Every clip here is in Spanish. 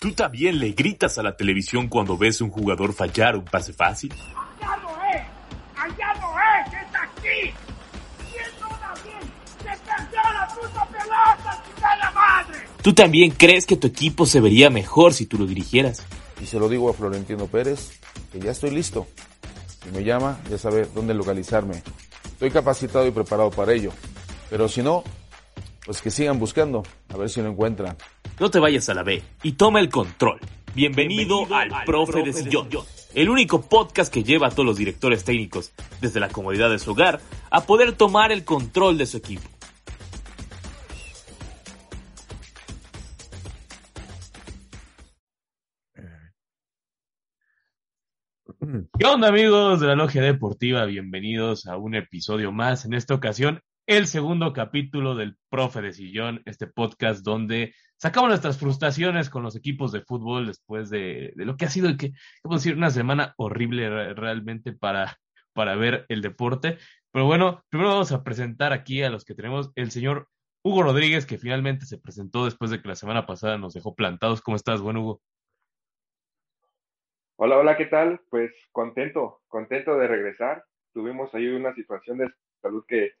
¿Tú también le gritas a la televisión cuando ves un jugador fallar un pase fácil? ¡Allá no es! ¡Allá no es! ¡Es aquí! ¿Quién no da bien? ¡Se perdió la puta pelota, chica la madre! ¿Tú también crees que tu equipo se vería mejor si tú lo dirigieras? Y se lo digo a Florentino Pérez, que ya estoy listo. Si me llama, ya sabe dónde localizarme. Estoy capacitado y preparado para ello. Pero si no, pues que sigan buscando, a ver si lo encuentran. No te vayas a la B y toma el control. Bienvenido, al, Profe, de Sillón, el único podcast que lleva a todos los directores técnicos, desde la comodidad de su hogar, a poder tomar el control de su equipo. ¿Qué onda amigos de la Logia Deportiva? Bienvenidos a un episodio más. En esta ocasión, el segundo capítulo del Profe de Sillón, este podcast donde sacamos nuestras frustraciones con los equipos de fútbol después de, lo que ha sido, que, decir, una semana horrible realmente para, para ver el deporte. Pero bueno, primero vamos a presentar aquí a los que tenemos el señor Hugo Rodríguez, que finalmente se presentó después de que la semana pasada nos dejó plantados. ¿Cómo estás, buen Hugo? Hola, hola, ¿qué tal? Pues contento, contento de regresar. Tuvimos ahí una situación de salud que,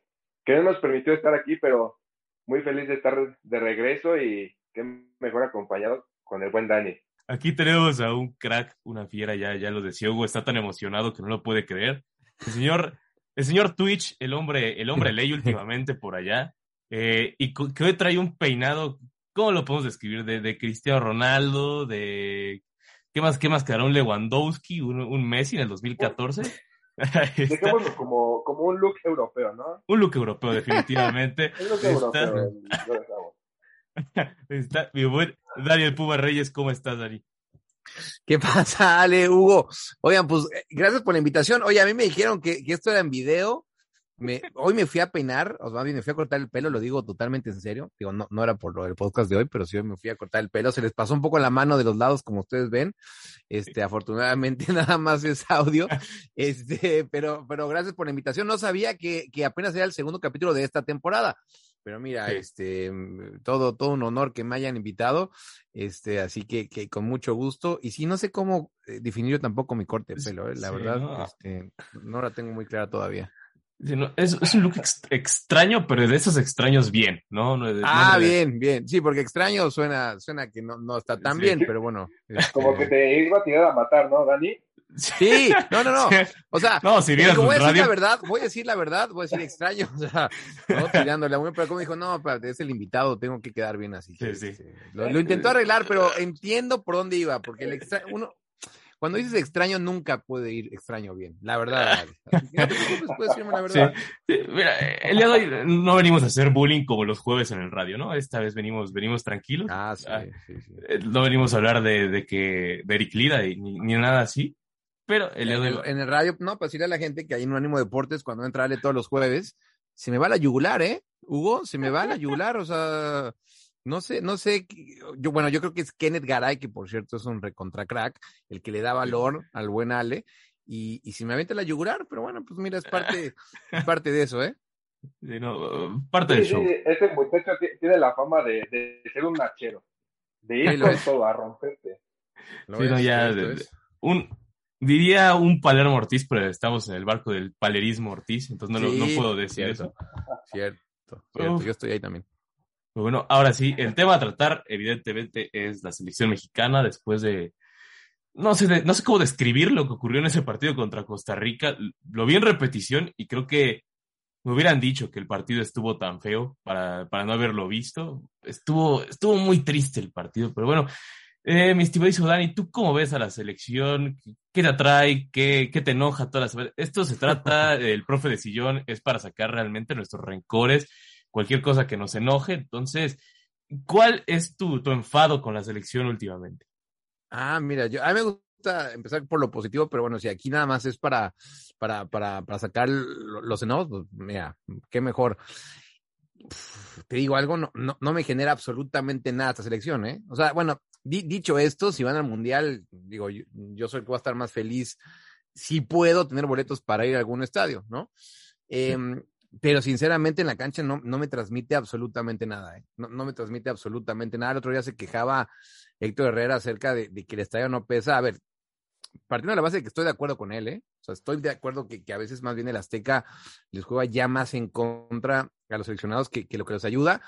que no nos permitió estar aquí, pero muy feliz de estar de regreso y qué mejor acompañado con el buen Dani. Aquí tenemos a un crack, una fiera, ya, ya lo decía Hugo, está tan emocionado que no lo puede creer. El señor, el señor Twitch, el hombre, el hombre ley últimamente por allá, eh, y que hoy trae un peinado, ¿cómo lo podemos describir? De, de Cristiano Ronaldo, de ¿Qué más, qué más quedará? ¿Un Lewandowski? ¿Un, Messi en el 2014? Dejémoslo como, como un look europeo, ¿no? Un look europeo, definitivamente. un look europeo, Está mi buen Daniel Puma Reyes, ¿cómo estás, Dani? ¿Qué pasa, Ale, Hugo? Oigan, pues eh, gracias por la invitación. Oye, a mí me dijeron que, que esto era en video me, hoy me fui a peinar, o más bien me fui a cortar el pelo, lo digo totalmente en serio. Digo, no, no era por lo del podcast de hoy, pero sí hoy me fui a cortar el pelo. Se les pasó un poco la mano de los lados, como ustedes ven. Este, afortunadamente nada más es audio. Este, pero, pero gracias por la invitación. No sabía que, que apenas era el segundo capítulo de esta temporada. Pero mira, este, todo, todo un honor que me hayan invitado. Este, así que, que con mucho gusto. Y sí, no sé cómo eh, definir yo tampoco mi corte de pelo, ¿eh? la verdad, Este, no la tengo muy clara todavía es, un look extraño, pero de esos extraños bien, ¿no? ah, bien, bien. Sí, porque extraño suena, suena que no, no está tan bien, pero bueno. Como que este te iba a tirar a matar, ¿no, Dani? Sí, no, no, no. O sea, no, si digo, voy a decir la verdad, voy a decir la verdad, voy a decir extraño, o sea, no tirándole a uno, pero como dijo, no, es el invitado, tengo que quedar bien así. Sí, sí. Lo, lo, intentó arreglar, pero entiendo por dónde iba, porque el extraño, uno, cuando dices extraño, nunca puede ir extraño bien, la verdad. no puedes decirme la verdad. Mira, el día de hoy no venimos a hacer bullying como los jueves en el radio, ¿no? Esta vez venimos, venimos tranquilos. Ah, sí, ah, sí, sí. Eh, no venimos a hablar de, de que, de Eric Lida ni, ni nada así. Pero el de hoy... En el radio, no, para decirle a la gente que hay un ánimo deportes cuando entra todos los jueves, se me va la yugular, ¿eh? Hugo, se me va la yugular, o sea, no sé, no sé, yo, bueno, yo creo que es Kenneth Garay, que por cierto es un recontra crack, el que le da valor al buen Ale, y, y si me avienta la yugular, pero bueno, pues mira, es parte, es parte de eso, ¿eh? no, parte del show. ese muchacho tiene la fama de, ser un nachero, de ir con todo a romperte. Sí, ya, un, diría un Palermo Ortiz, pero estamos en el barco del palerismo Ortiz, entonces no, no puedo decir eso. Cierto, cierto, yo estoy ahí también. Pues bueno, ahora sí, el tema a tratar, evidentemente, es la selección mexicana después de. No sé, no sé cómo describir lo que ocurrió en ese partido contra Costa Rica. Lo vi en repetición y creo que me hubieran dicho que el partido estuvo tan feo para, para no haberlo visto. Estuvo, estuvo muy triste el partido, pero bueno, eh, mi estimado Dani, ¿tú cómo ves a la selección? ¿Qué te atrae? ¿Qué, qué te enoja todas las Esto se trata, el profe de sillón es para sacar realmente nuestros rencores cualquier cosa que nos enoje. Entonces, ¿cuál es tu, tu enfado con la selección últimamente? Ah, mira, yo, a mí me gusta empezar por lo positivo, pero bueno, si aquí nada más es para, para, para, para sacar los enojos, pues mira, qué mejor. te digo algo, no, no, no, me genera absolutamente nada esta selección, ¿eh? O sea, bueno, dicho esto, si van al mundial, digo, yo, yo, soy el que va a estar más feliz si puedo tener boletos para ir a algún estadio, ¿no? Eh, pero sinceramente en la cancha no, no me transmite absolutamente nada, ¿eh? no, no, me transmite absolutamente nada. El otro día se quejaba Héctor Herrera acerca de, que el estadio no pesa. A ver, partiendo de la base de que estoy de acuerdo con él, ¿eh? O sea, estoy de acuerdo que, a veces más bien el Azteca les juega ya más en contra a los seleccionados que, que lo que los ayuda.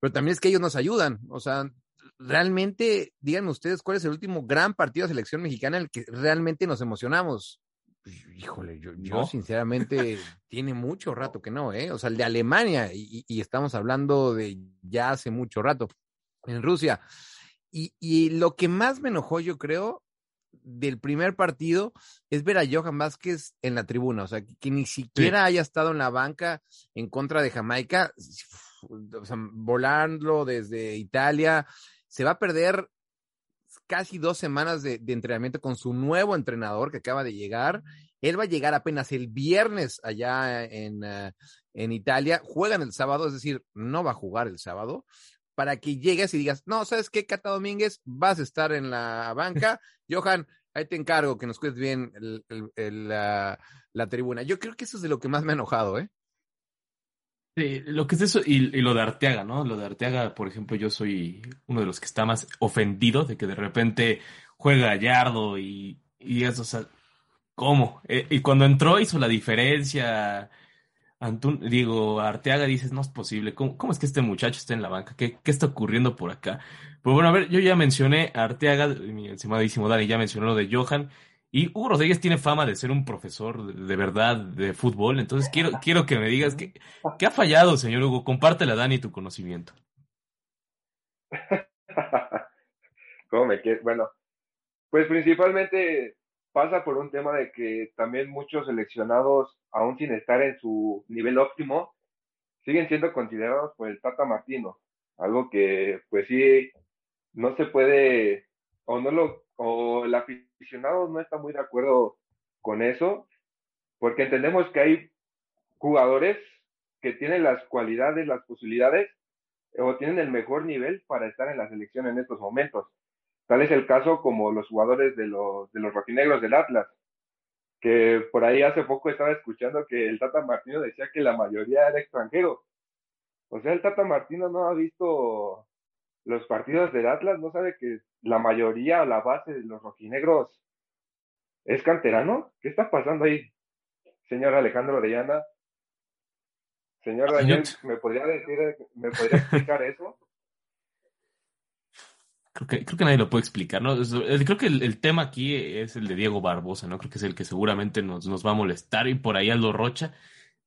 Pero también es que ellos nos ayudan. O sea, realmente, díganme ustedes, ¿cuál es el último gran partido de selección mexicana en el que realmente nos emocionamos? Pues, híjole, yo, sinceramente tiene mucho rato que no, ¿eh? O sea, el de Alemania, y, estamos hablando de ya hace mucho rato, en Rusia. Y, y, lo que más me enojó, yo creo, del primer partido es ver a Johan Vázquez en la tribuna, o sea, que, ni siquiera haya estado en la banca en contra de Jamaica, o sea, volando desde Italia, se va a perder casi dos semanas de, entrenamiento con su nuevo entrenador que acaba de llegar. Él va a llegar apenas el viernes allá en, uh, en Italia. Juegan el sábado, es decir, no va a jugar el sábado para que llegues y digas, no, ¿sabes qué, Cata Domínguez? Vas a estar en la banca. Johan, ahí te encargo que nos cuides bien la, la, tribuna. Yo creo que eso es de lo que más me ha enojado, ¿eh? Sí, lo que es eso, y, lo de Arteaga, ¿no? Lo de Arteaga, por ejemplo, yo soy uno de los que está más ofendido de que de repente juega Gallardo y, y eso, o sea, ¿cómo? Eh, y cuando entró hizo la diferencia. Antun, digo, Arteaga dices, no es posible. ¿Cómo, ¿Cómo, es que este muchacho está en la banca? ¿Qué, ¿Qué, está ocurriendo por acá? Pues bueno, a ver, yo ya mencioné Arteaga, mi estimadísimo Dani ya mencionó lo de Johan. Y Hugo Rodríguez tiene fama de ser un profesor de, verdad de fútbol, entonces quiero, quiero que me digas que, qué ha fallado, señor Hugo. Compártela, Dani, tu conocimiento. ¿Cómo me Bueno, pues principalmente pasa por un tema de que también muchos seleccionados, aún sin estar en su nivel óptimo, siguen siendo considerados por el Tata Martino. Algo que, pues sí, no se puede, o no lo, o la aficionado no está muy de acuerdo con eso, porque entendemos que hay jugadores que tienen las cualidades, las posibilidades, o tienen el mejor nivel para estar en la selección en estos momentos. Tal es el caso como los jugadores de los, de los rojinegros del Atlas, que por ahí hace poco estaba escuchando que el Tata Martino decía que la mayoría era extranjero. O sea, el Tata Martino no ha visto los partidos del Atlas, no sabe que la mayoría o la base de los rojinegros es canterano. ¿Qué está pasando ahí, señor Alejandro Orellana? Señor Daniel, ¿me podría decir, me podría explicar eso? Creo que, creo que nadie lo puede explicar, ¿no? Creo que el, tema aquí es el de Diego Barbosa, ¿no? Creo que es el que seguramente nos, nos va a molestar y por ahí Aldo Rocha.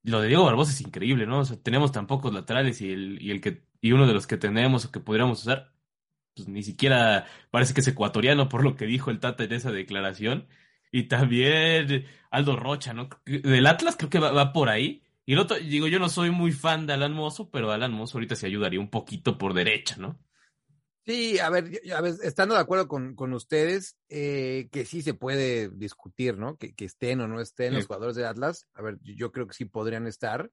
Lo de Diego Barbosa es increíble, ¿no? O sea, tenemos tan pocos laterales y el, y el que, y uno de los que tenemos o que podríamos usar pues ni siquiera parece que es ecuatoriano por lo que dijo el Tata en esa declaración. Y también Aldo Rocha, ¿no? Del Atlas creo que va, por ahí. Y el otro, digo, yo no soy muy fan de Alan Mozo, pero Alan Mozo ahorita se ayudaría un poquito por derecha, ¿no? Sí, a ver, a ver estando de acuerdo con, con ustedes, eh, que sí se puede discutir, ¿no? Que, que estén o no estén los jugadores de Atlas. A ver, yo creo que sí podrían estar,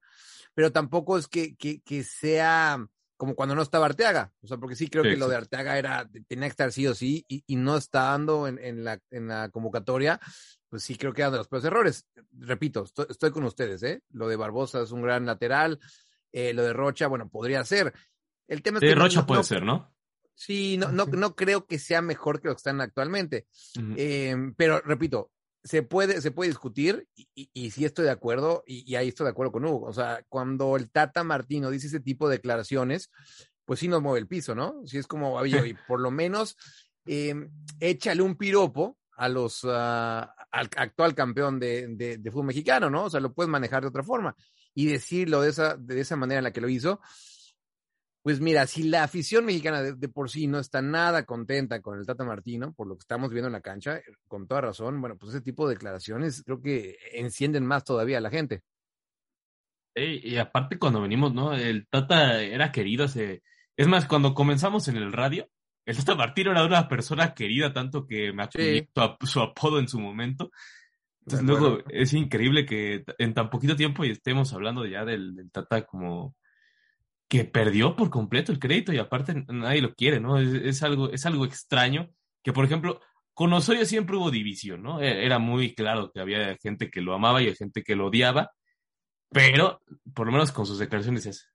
pero tampoco es que, que, que sea como cuando no estaba Arteaga. O sea, porque sí creo que lo de Arteaga era, tenía que estar sí o sí, y, y no estando en, en, la, en la convocatoria, pues sí creo que era de los peores errores. Repito, estoy, con ustedes, ¿eh? Lo de Barbosa es un gran lateral, eh, lo de Rocha, bueno, podría ser. El tema es que Rocha puede ser, ¿no? Sí, no, no, no creo que sea mejor que lo que están actualmente. Eh, pero repito, se puede, se puede discutir y, y, sí estoy de acuerdo y, ahí estoy de acuerdo con Hugo. O sea, cuando el Tata Martino dice ese tipo de declaraciones, pues sí nos mueve el piso, ¿no? Si es como, oye, por lo menos em, échale un piropo a los, ah, al actual campeón de, de, de, fútbol mexicano, ¿no? O sea, lo puedes manejar de otra forma y decirlo de esa, de esa manera en la que lo hizo, pues mira, si la afición mexicana de, por sí no está nada contenta con el Tata Martino, por lo que estamos viendo en la cancha, eh, con toda razón, bueno, pues ese tipo de declaraciones creo que encienden más todavía a la gente. y aparte cuando venimos, ¿no? El Tata era querido hace... Es más, cuando comenzamos en el radio, el Tata Martino era una persona querida tanto que me acudió su apodo en su momento. Entonces luego es increíble que en tan poquito tiempo y estemos hablando ya del, del Tata como que perdió por completo el crédito y aparte nadie lo quiere, ¿no? Es, algo, es algo extraño que, por ejemplo, con Osorio siempre hubo división, ¿no? E, era muy claro que había gente que lo amaba y gente que lo odiaba, pero por lo menos con sus declaraciones es,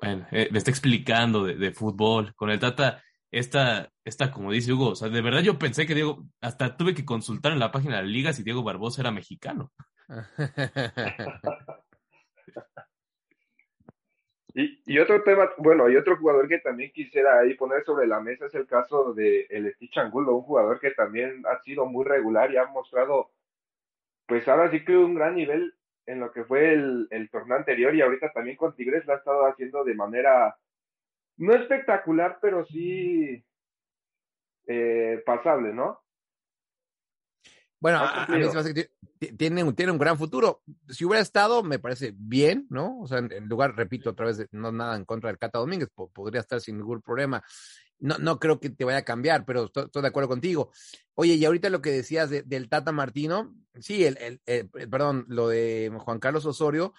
bueno, eh, le está explicando de, fútbol. Con el Tata esta, esta, como dice Hugo, o sea, de verdad yo pensé que Diego, hasta tuve que consultar en la página de la liga si Diego Barbosa era mexicano. Y, otro tema, bueno, y otro jugador que también quisiera ahí poner sobre la mesa es el caso de el Stitch Angulo, un jugador que también ha sido muy regular y ha mostrado, pues ahora sí que un gran nivel en lo que fue el, el torneo anterior y ahorita también con Tigres lo ha estado haciendo de manera no espectacular, pero sí eh, pasable, ¿no? Bueno, a, mí se me hace que tiene, tiene un gran futuro. Si hubiera estado, me parece bien, ¿no? O sea, en, lugar, repito otra vez, no nada en contra del Cata Domínguez, podría estar sin ningún problema. No, no creo que te vaya a cambiar, pero estoy, de acuerdo contigo. Oye, y ahorita lo que decías del Tata Martino, sí, el, el, perdón, lo de Juan Carlos Osorio,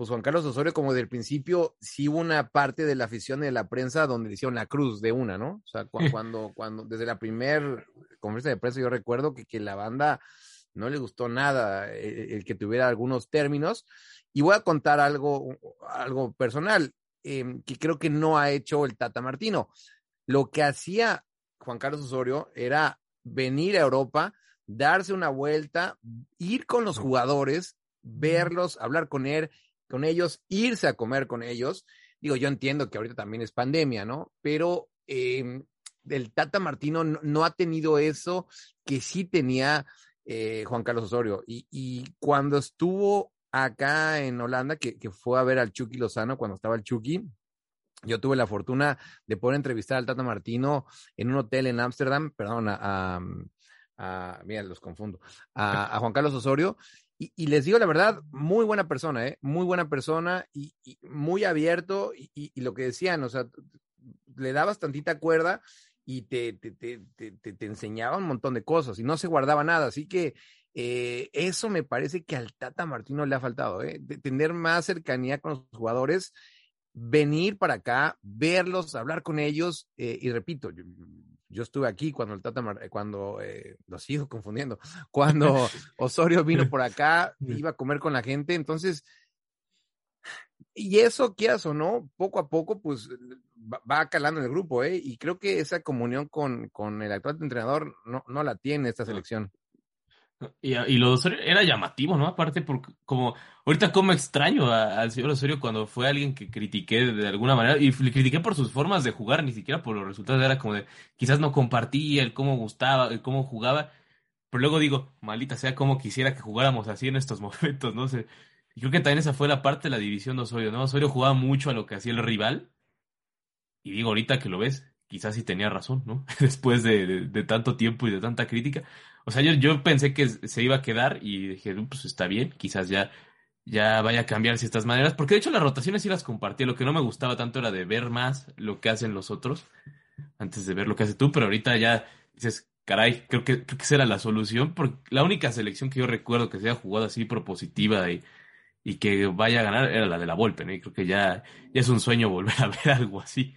pues Juan Carlos Osorio, como del principio, sí hubo una parte de la afición y de la prensa donde le hicieron la cruz de una, ¿no? O sea, cuando, cuando, desde la primer conferencia de prensa, yo recuerdo que, que la banda no le gustó nada eh, el, que tuviera algunos términos. Y voy a contar algo, algo personal, em, que creo que no ha hecho el Tata Martino. Lo que hacía Juan Carlos Osorio era venir a Europa, darse una vuelta, ir con los jugadores, verlos, hablar con él, con ellos, irse a comer con ellos. Digo, yo entiendo que ahorita también es pandemia, ¿no? Pero eh, el Tata Martino no, ha tenido eso que sí tenía eh, Juan Carlos Osorio. Y, cuando estuvo acá en Holanda, que, fue a ver al Chucky Lozano cuando estaba el Chucky, yo tuve la fortuna de poder entrevistar al Tata Martino en un hotel en Ámsterdam, perdón, a, a, mira, los confundo, a, Juan Carlos Osorio, y, les digo la verdad, muy buena persona, ¿eh? Muy buena persona y, muy abierto. Y, lo que decían, o sea, le dabas tantita cuerda y te, te, te, te, enseñaba un montón de cosas y no se guardaba nada. Así que eh, eso me parece que al Tata Martino le ha faltado, ¿eh? De tener más cercanía con los jugadores, venir para acá, verlos, hablar con ellos. Eh, y repito, yo estuve aquí cuando el Tata, eh, cuando, eh, lo sigo confundiendo, cuando Osorio vino por acá, iba a comer con la gente, entonces, y eso, quieras o no, poco a poco, pues va, calando en el grupo, ¿eh? Y creo que esa comunión con, con el actual entrenador no, no la tiene esta selección. Y, y lo de Osorio era llamativo, ¿no? Aparte, porque como ahorita como extraño al señor Osorio cuando fue alguien que critiqué de, alguna manera, y le critiqué por sus formas de jugar, ni siquiera por los resultados, era como de quizás no compartía el cómo gustaba, el cómo jugaba, pero luego digo, maldita sea como quisiera que jugáramos así en estos momentos, ¿no? sé y creo que también esa fue la parte de la división de Osorio, ¿no? Osorio jugaba mucho a lo que hacía el rival, y digo ahorita que lo ves, quizás sí tenía razón, ¿no? Después de, de tanto tiempo y de tanta crítica o sea, yo, yo pensé que se iba a quedar y dije, pues está bien, quizás ya, ya vaya a cambiar ciertas maneras, porque de hecho las rotaciones sí las compartía, lo que no me gustaba tanto era de ver más lo que hacen los otros antes de ver lo que hace tú, pero ahorita ya dices, caray, creo que, que esa era la solución, porque la única selección que yo recuerdo que se haya jugado así propositiva y, y que vaya a ganar era la de la Volpe, ¿no? Y creo que ya, ya es un sueño volver a ver algo así.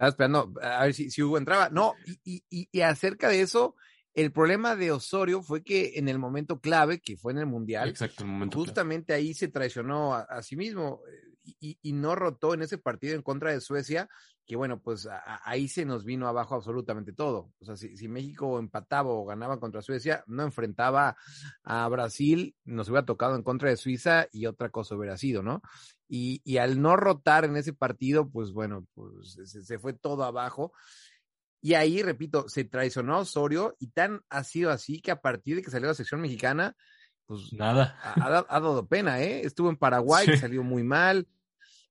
Estaba esperando a ver si, si Hugo entraba. No, y, y, y, acerca de eso, el problema de Osorio fue que en el momento clave, que fue en el Mundial, Exacto, justamente ahí se traicionó a, sí mismo y, y, no rotó en ese partido en contra de Suecia, que bueno, pues ahí se nos vino abajo absolutamente todo. O sea, si, si, México empataba o ganaba contra Suecia, no enfrentaba a Brasil, nos hubiera tocado en contra de Suiza y otra cosa hubiera sido, ¿no? Y, y al no rotar en ese partido, pues bueno, pues se, se fue todo abajo. Y ahí, repito, se traicionó a Osorio y tan ha sido así que a partir de que salió la sección mexicana, pues nada. Ha, ha dado pena, ¿eh? Estuvo en Paraguay, sí. salió muy mal,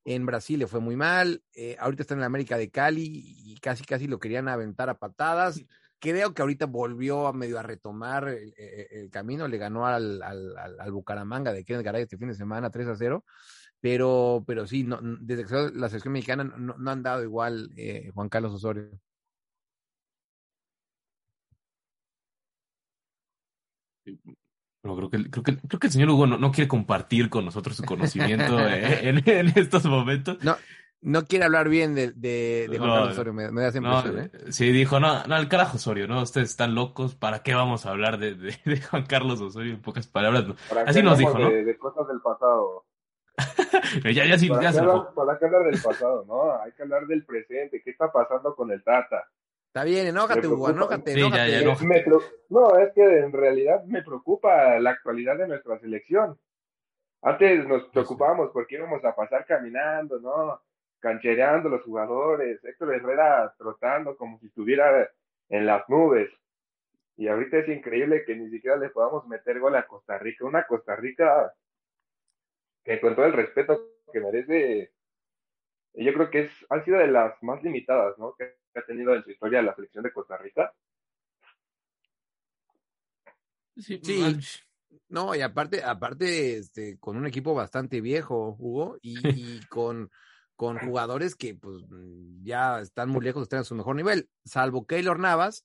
en Brasil le fue muy mal, eh, ahorita está en la América de Cali y casi casi lo querían aventar a patadas. Creo que ahorita volvió a medio a retomar el, el, el camino, le ganó al, al, al, Bucaramanga de Kenneth Garay este fin de semana 3 a 0 pero, pero sí, no, desde que la selección mexicana no, no han dado igual eh, Juan Carlos Osorio. Bueno, creo que, creo que, creo que el señor Hugo no, no quiere compartir con nosotros su conocimiento eh, en, en, estos momentos. No, no quiere hablar bien de, de, de Juan no, Carlos Osorio, me, me da no, ¿eh? Sí, dijo, no, no, el carajo Osorio, ¿no? Ustedes están locos, ¿para qué vamos a hablar de, de, de Juan Carlos Osorio en pocas palabras? Así nos dijo, ¿no? De, cosas del pasado. ya, ya, sí, ¿Para, ya qué hablar, para qué hablar del pasado? No, hay que hablar del presente. ¿Qué está pasando con el Tata? Está bien, enójate, Hugo, enójate, Sí, ya, enójate. ya, Me- enójate. me no, es que en realidad me preocupa la actualidad de nuestra selección. Antes nos preocupábamos porque íbamos a pasar caminando, ¿no? Canchereando los jugadores, Héctor Herrera trotando como si estuviera en las nubes. Y ahorita es increíble que ni siquiera le podamos meter gol a Costa Rica. Una Costa Rica que con todo el respeto que merece, yo creo que es, han sido de las más limitadas, ¿no? Que ha tenido en su historia la selección de Costa Rica. Sí, No, y aparte, aparte, este, con un equipo bastante viejo, Hugo, y, y con, con jugadores que pues ya están muy lejos de estar en su mejor nivel, salvo Keylor Navas,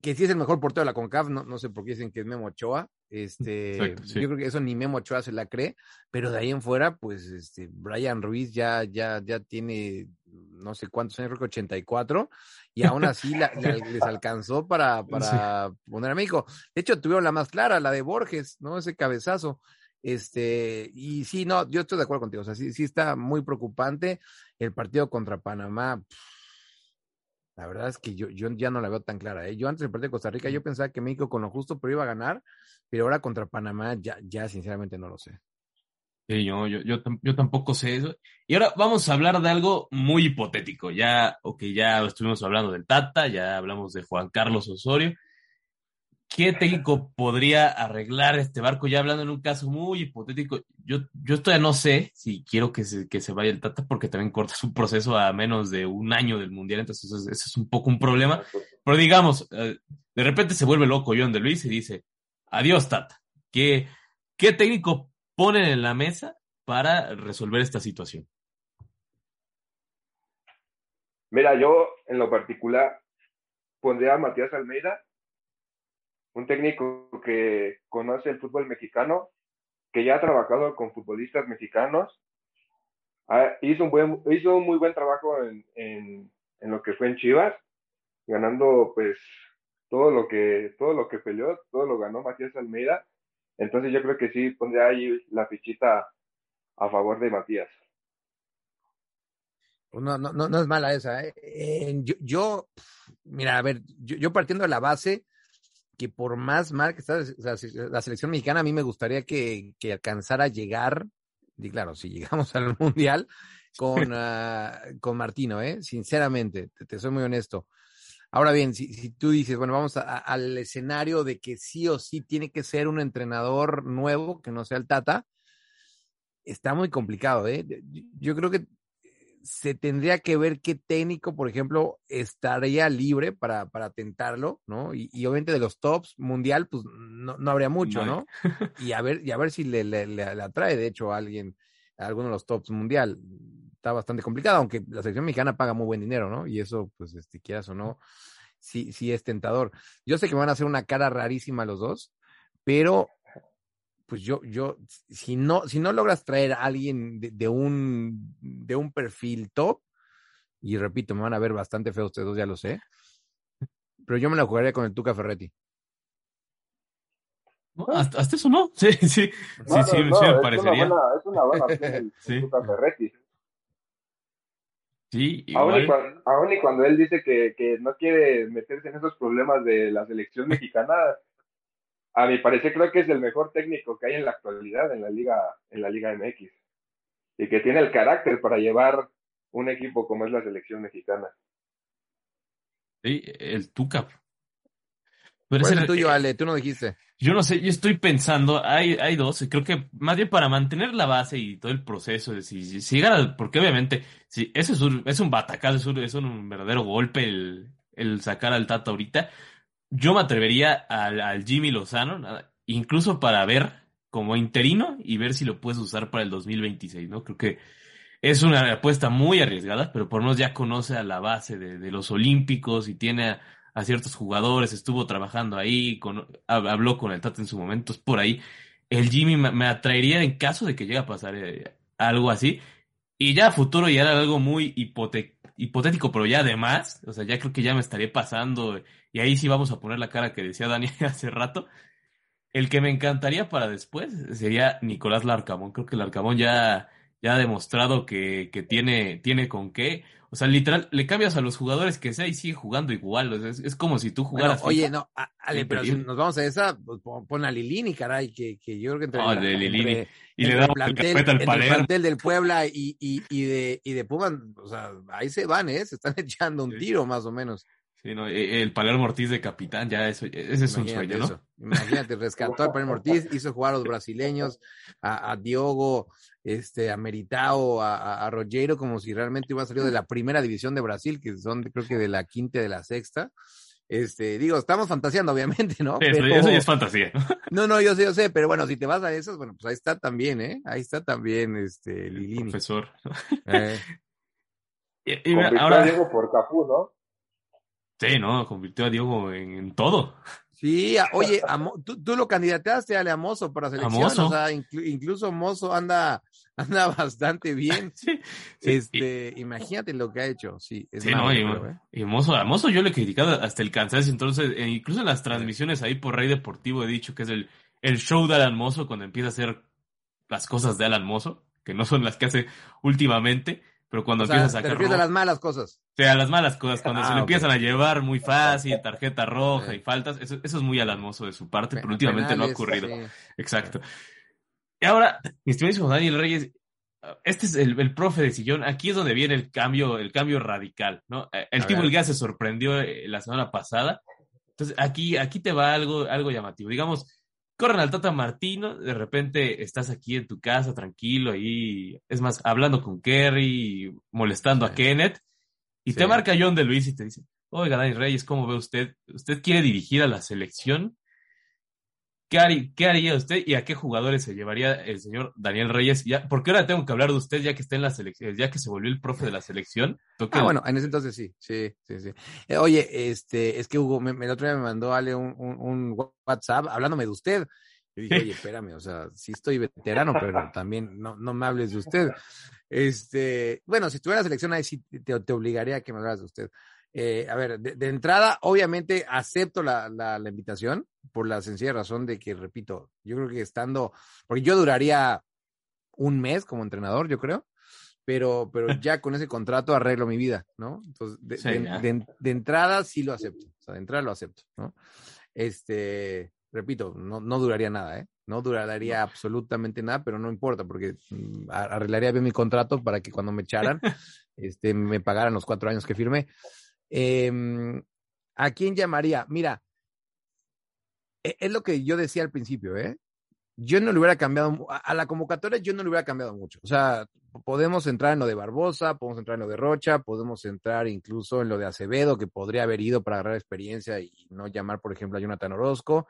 que sí es el mejor portero de la CONCAF, no, no sé por qué dicen que es Memo Ochoa, este, Exacto, sí. yo creo que eso ni Memo Ochoa se la cree, pero de ahí en fuera, pues, este, Brian Ruiz ya, ya, ya tiene no sé cuántos años, creo que 84, y aún así la- la- les alcanzó para, para poner a México. De hecho, tuvieron la más clara, la de Borges, ¿no? Ese cabezazo. Este, y sí, no, yo estoy de acuerdo contigo. O sea, sí, sí está muy preocupante el partido contra Panamá. pff, La verdad es que yo, yo ya no la veo tan clara. ¿eh? Yo antes del partido de Costa Rica, yo pensaba que México con lo justo pero iba a ganar, pero ahora contra Panamá ya, ya sinceramente no lo sé. Sí, yo, yo, yo, yo tampoco sé eso. Y ahora vamos a hablar de algo muy hipotético. Ya, ok, ya estuvimos hablando del Tata, ya hablamos de Juan Carlos Osorio. ¿Qué técnico podría arreglar este barco? Ya hablando en un caso muy hipotético, yo, yo todavía no sé si quiero que se, que se vaya el Tata porque también corta su proceso a menos de un año del Mundial, entonces ese es un poco un problema. Pero digamos, eh, de repente se vuelve loco John de Luis y dice, adiós Tata. ¿Qué, qué técnico ponen en la mesa para resolver esta situación? Mira, yo en lo particular pondría a Matías Almeida, un técnico que conoce el fútbol mexicano, que ya ha trabajado con futbolistas mexicanos, hizo, un buen, hizo un muy buen trabajo en, en, lo que fue en Chivas, ganando pues todo lo que todo lo que peleó, todo lo ganó Matías Almeida. Entonces yo creo que sí pondría ahí la fichita a favor de Matías. Pues no, no, no, no es mala esa. Eh, yo, yo, mira, a ver, yo, yo partiendo de la base que por más mal que está la, la selección mexicana, a mí me gustaría que, que alcanzara a llegar, y claro, si llegamos al Mundial, con, uh, con Martino, ¿eh? sinceramente, te, te, soy muy honesto. Ahora bien, si, si tú dices, bueno, vamos a, a, al escenario de que sí o sí tiene que ser un entrenador nuevo, que no sea el Tata, está muy complicado, ¿eh? Yo creo que se tendría que ver qué técnico, por ejemplo, estaría libre para, para tentarlo, ¿no? Y, y, obviamente de los tops mundial, pues no, no habría mucho, ¿no? Y a ver, y a ver si le, le, le, atrae, de hecho, a alguien, a alguno de los tops mundial. Está bastante complicado, aunque la selección mexicana paga muy buen dinero, ¿no? Y eso, pues, este, quieras o no, sí, sí es tentador. Yo sé que me van a hacer una cara rarísima los dos, pero pues yo, yo, si no, si no logras traer a alguien de, de, un, de un perfil top, y repito, me van a ver bastante feo ustedes dos, ya lo sé, pero yo me la jugaría con el Tuca Ferretti. No, hasta, hasta, eso no, sí, sí, no, sí, sí, no, sí, me es parecería. Una buena, es una buena opción el, sí. el Tuca Ferretti. Sí, aún y, cuando, aún y cuando él dice que, que no quiere meterse en esos problemas de la selección mexicana, a mi parecer creo que es el mejor técnico que hay en la actualidad en la liga en la liga MX y que tiene el carácter para llevar un equipo como es la selección mexicana. Sí, el Tuca. Pero ¿Cuál es el tuyo, Ale? Tú no dijiste. Yo no sé, yo estoy pensando, hay, hay dos, creo que más bien para mantener la base y todo el proceso, de si, si, si porque obviamente, si eso es un, es un batacazo, es un, es un verdadero golpe el, el sacar al Tata ahorita, yo me atrevería al, Jimmy Lozano, incluso para ver como interino y ver si lo puedes usar para el 2026, ¿no? Creo que es una apuesta muy arriesgada, pero por lo menos ya conoce a la base de, los Olímpicos y tiene a, ciertos jugadores, estuvo trabajando ahí, con, habló con el Tata en su momento, es por ahí. El Jimmy me, atraería en caso de que llegue a pasar eh, algo así. Y ya a futuro ya era algo muy hipote hipotético, pero ya además, o sea, ya creo que ya me estaría pasando y ahí sí vamos a poner la cara que decía Dani hace rato. El que me encantaría para después sería Nicolás Larcamón. Creo que Larcamón ya, ya ha demostrado que, que tiene, tiene con qué. O sea, literal, le cambias a los jugadores que sea y sigue jugando igual. O sea, es, es como si tú Bueno, jugaras. oye, FIFA. no, Ale, pero si nos vamos a esa, pues pon, a Lilini, caray, que, que yo creo que entre, Ah, la- de Lilini. entre- Y le damos el plantel, el carpeta al entre el Palermo. plantel del Puebla y, y, y de, y de Pumas, o sea, ahí se van, ¿eh? Se están echando un tiro, más o menos. Sí, no, e- el Palermo Ortiz de capitán, ya eso, ese es un sueño, ¿no? eso. Imagínate, rescató al Palermo Ortiz, hizo jugar a los brasileños, a, a Diogo, este, a Meritao, a, a, a Rogero, como si realmente hubiera salido de la primera división de Brasil, que son creo que de la quinta y de la sexta. Este, digo, estamos fantaseando, obviamente, ¿no? Eso, Pero- eso ya es fantasía, ¿no? No, no, yo sé, yo sé, pero bueno, si te vas a esos, bueno, pues ahí está también, ¿eh? Ahí está también, este, El Lilini. profesor. Eh, Y, y ahora, a Diego por Cafú, ¿no? sí, ¿no? Convirtió a Diego en, en todo. Sí, a- oye, a Mo- tú, tú lo candidateaste, Ale, a Mozo para selección, Mozo. o sea, inclu- incluso Mozo anda, anda bastante bien. Sí, sí, Este, imagínate lo que ha hecho, sí, es Sí, no, y, creo, ¿eh? y Mozo, a Mozo yo le he criticado hasta el cansancio, entonces, e incluso en las transmisiones ahí por Rey Deportivo he dicho que es el, el show de Alan Mozo cuando empieza a hacer las cosas de Alan Mozo, que no son las que hace últimamente, pero cuando O sea, empieza a te sacar refieres a las malas cosas. o sea, a las malas cosas, cuando Ah, se le ok. empiezan a llevar muy fácil, tarjeta roja y faltas, eso, eso es muy Alan Mozo de su parte, Pe- pero últimamente no ha ocurrido. sí. Exacto. Y ahora, mi estimadísimo Daniel Reyes, este es el, el profe de sillón. Aquí es donde viene el cambio, el cambio radical, ¿no? Eh, El tipo. Ilga se sorprendió eh, la semana pasada. Entonces, aquí, aquí te va algo, algo llamativo. Digamos, corren al Tata Martino, de repente estás aquí en tu casa, tranquilo, ahí, es más, hablando con Kerry, molestando Sí. a Kenneth, y te marca John de Luis y te dice, oiga, Daniel Reyes, ¿cómo ve usted? ¿Usted quiere dirigir a la selección? ¿Qué haría, qué haría usted y a qué jugadores se llevaría el señor Daniel Reyes? Ya, porque ahora tengo que hablar de usted ya que está en la selección, ya que se volvió el profe de la selección. Toque- Ah, bueno, en ese entonces sí, sí, sí, sí. Eh, oye, este, es que Hugo, me, el otro día me mandó Ale un, un, un WhatsApp hablándome de usted. Yo dije, oye, espérame, o sea, sí estoy veterano, pero también no, no me hables de usted. Este, bueno, si estuviera en la selección ahí sí te, te obligaría a que me hablaras de usted. Eh, a ver, de, de entrada, obviamente acepto la, la, la invitación por la sencilla razón de que, repito, yo creo que estando, porque yo duraría un mes como entrenador, yo creo, pero, pero ya con ese contrato arreglo mi vida, ¿no? Entonces, de, Sí, de- ya. de- de entrada sí lo acepto, o sea, de entrada lo acepto, ¿no? Este, repito, no, no duraría nada, ¿eh? No duraría absolutamente nada, pero no importa, porque mm, arreglaría bien mi contrato para que cuando me echaran, este, me pagaran los cuatro años que firmé. Em, ¿A quién llamaría? Mira, e- es lo que yo decía al principio, ¿eh? Yo no le hubiera cambiado, a la convocatoria yo no le hubiera cambiado mucho. O sea, podemos entrar en lo de Barbosa, podemos entrar en lo de Rocha, podemos entrar incluso en lo de Acevedo, que podría haber ido para agarrar experiencia y no llamar, por ejemplo, a Jonathan Orozco.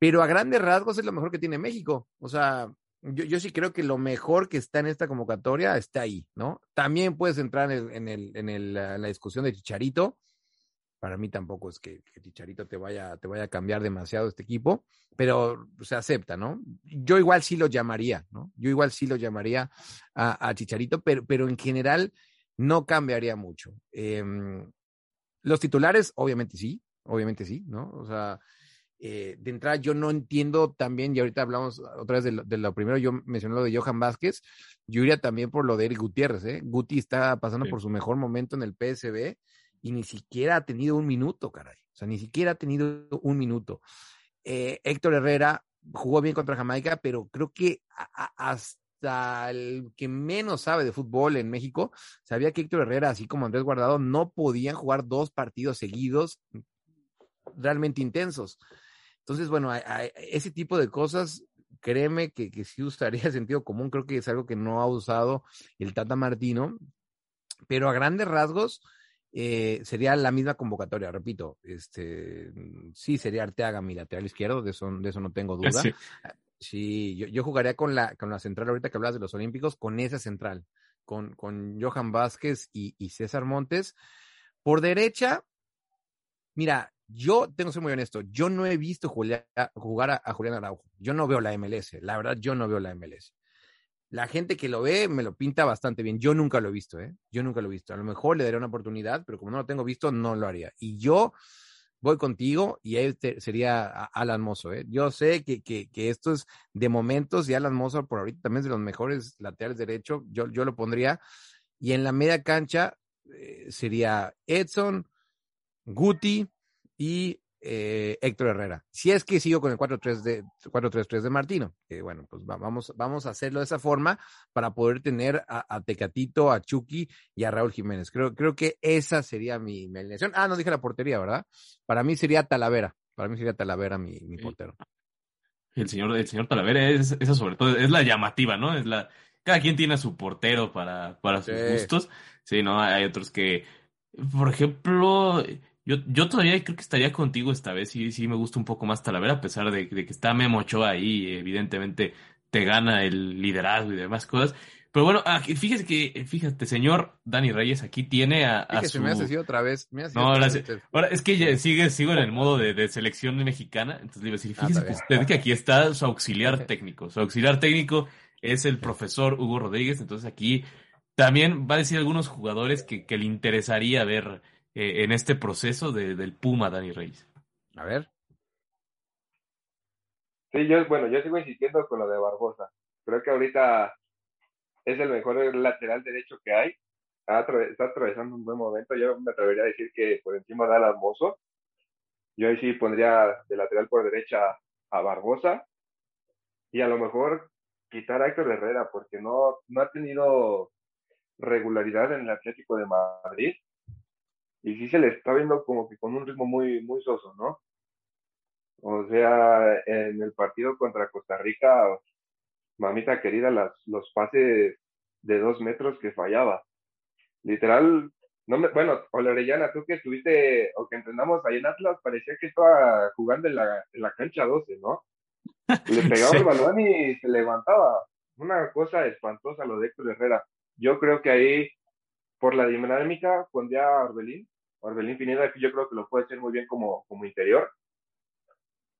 Pero a grandes rasgos es lo mejor que tiene México. O sea, yo, yo sí creo que lo mejor que está en esta convocatoria está ahí, ¿no? También puedes entrar en, el, en, el, en, el, la discusión de Chicharito. Para mí tampoco es que, que Chicharito te vaya, te vaya a cambiar demasiado este equipo, pero se acepta, ¿no? Yo igual sí lo llamaría, ¿no? Yo igual sí lo llamaría a, a Chicharito, pero, pero en general no cambiaría mucho. Eh, los titulares, obviamente sí, obviamente sí, ¿no? O sea, eh, de entrada yo no entiendo también, y ahorita hablamos otra vez de lo, de lo, primero, yo mencioné lo de Johan Vázquez, yo iría también por lo de Eric Gutiérrez, ¿eh? Guti está pasando sí. por su mejor momento en el PSB y ni siquiera ha tenido un minuto, caray. O sea, ni siquiera ha tenido un minuto. Eh, Héctor Herrera jugó bien contra Jamaica, pero creo que a, a, hasta el que menos sabe de fútbol en México sabía que Héctor Herrera, así como Andrés Guardado, no podían jugar dos partidos seguidos realmente intensos. Entonces, bueno, a, a ese tipo de cosas, créeme que, que sí usaría sentido común, creo que es algo que no ha usado el Tata Martino, pero a grandes rasgos, eh, sería la misma convocatoria, repito, este sí sería Arteaga mi lateral izquierdo, de eso, de eso no tengo duda. Sí, sí yo, yo, jugaría con la, con la central ahorita que hablas de los Olímpicos, con esa central, con, con Johan Vázquez y, y César Montes. Por derecha, mira, yo tengo que ser muy honesto, yo no he visto jugar a, a, Julián Araujo, yo no veo la MLS, la verdad yo no veo la MLS la gente que lo ve me lo pinta bastante bien. Yo nunca lo he visto, ¿eh? Yo nunca lo he visto. A lo mejor le daría una oportunidad, pero como no lo tengo visto, no lo haría. Y yo voy contigo y ahí te- sería Alan Mozo. ¿eh? Yo sé que, que, que esto es de momentos y Alan Mozo por ahorita también es de los mejores laterales derecho. Yo, yo lo pondría. Y en la media cancha eh, sería Edson, Guti y eh, Héctor Herrera. Si es que sigo con el 4-3 de 4-3-3 de Martino, bueno, pues va- vamos, vamos a hacerlo de esa forma para poder tener a, a Tecatito, a Chucky y a Raúl Jiménez. Creo, creo que esa sería mi, mi alineación. Ah, no dije la portería, ¿verdad? Para mí sería Talavera. Para mí sería Talavera mi, mi portero. El señor, el señor Talavera es, esa sobre todo, es la llamativa, ¿no? Es la, cada quien tiene a su portero para, para sus Sí. gustos. Sí, ¿no? Hay otros que, por ejemplo, yo, yo todavía creo que estaría contigo esta vez. Sí, sí me gusta un poco más Talavera, a pesar de, de que está Memo Ochoa ahí, evidentemente te gana el liderazgo y demás cosas. Pero bueno, aquí, fíjese que, fíjate, señor Dani Reyes, aquí tiene a, a Fíjese, su... me hace así otra vez. Me No, otra ahora vez. Ahora, es que ya sigue, sigo en el modo de, de selección mexicana, entonces le iba a decir, Ah, fíjese que usted que aquí está su auxiliar técnico. Su auxiliar técnico es el profesor Hugo Rodríguez, entonces aquí también va a decir algunos jugadores que, que le interesaría ver eh, en este proceso de- del Puma Dani Reyes. A ver. Sí, yo, bueno, yo sigo insistiendo con lo de Barbosa. Creo que ahorita es el mejor lateral derecho que hay. Está atravesando un buen momento. Yo me atrevería a decir que por encima de Alan Mozo. Yo ahí sí pondría de lateral por derecha a Barbosa. Y a lo mejor quitar a Héctor Herrera, porque no, no ha tenido regularidad en el Atlético de Madrid. Y sí se le está viendo como que con un ritmo muy, muy soso, ¿no? O sea, en el partido contra Costa Rica, mamita querida, las, los pases de dos metros que fallaba. Literal, no me, bueno, Orellana, tú que estuviste o que entrenamos ahí en Atlas, parecía que estaba jugando en la, en la cancha 12, ¿no? Le pegaba Sí. el balón y se levantaba. Una cosa espantosa lo de Héctor Herrera. Yo creo que ahí, por la dinámica, pondría a Orbelín. Orbelín Pineda, que yo creo que lo puede hacer muy bien como, como interior.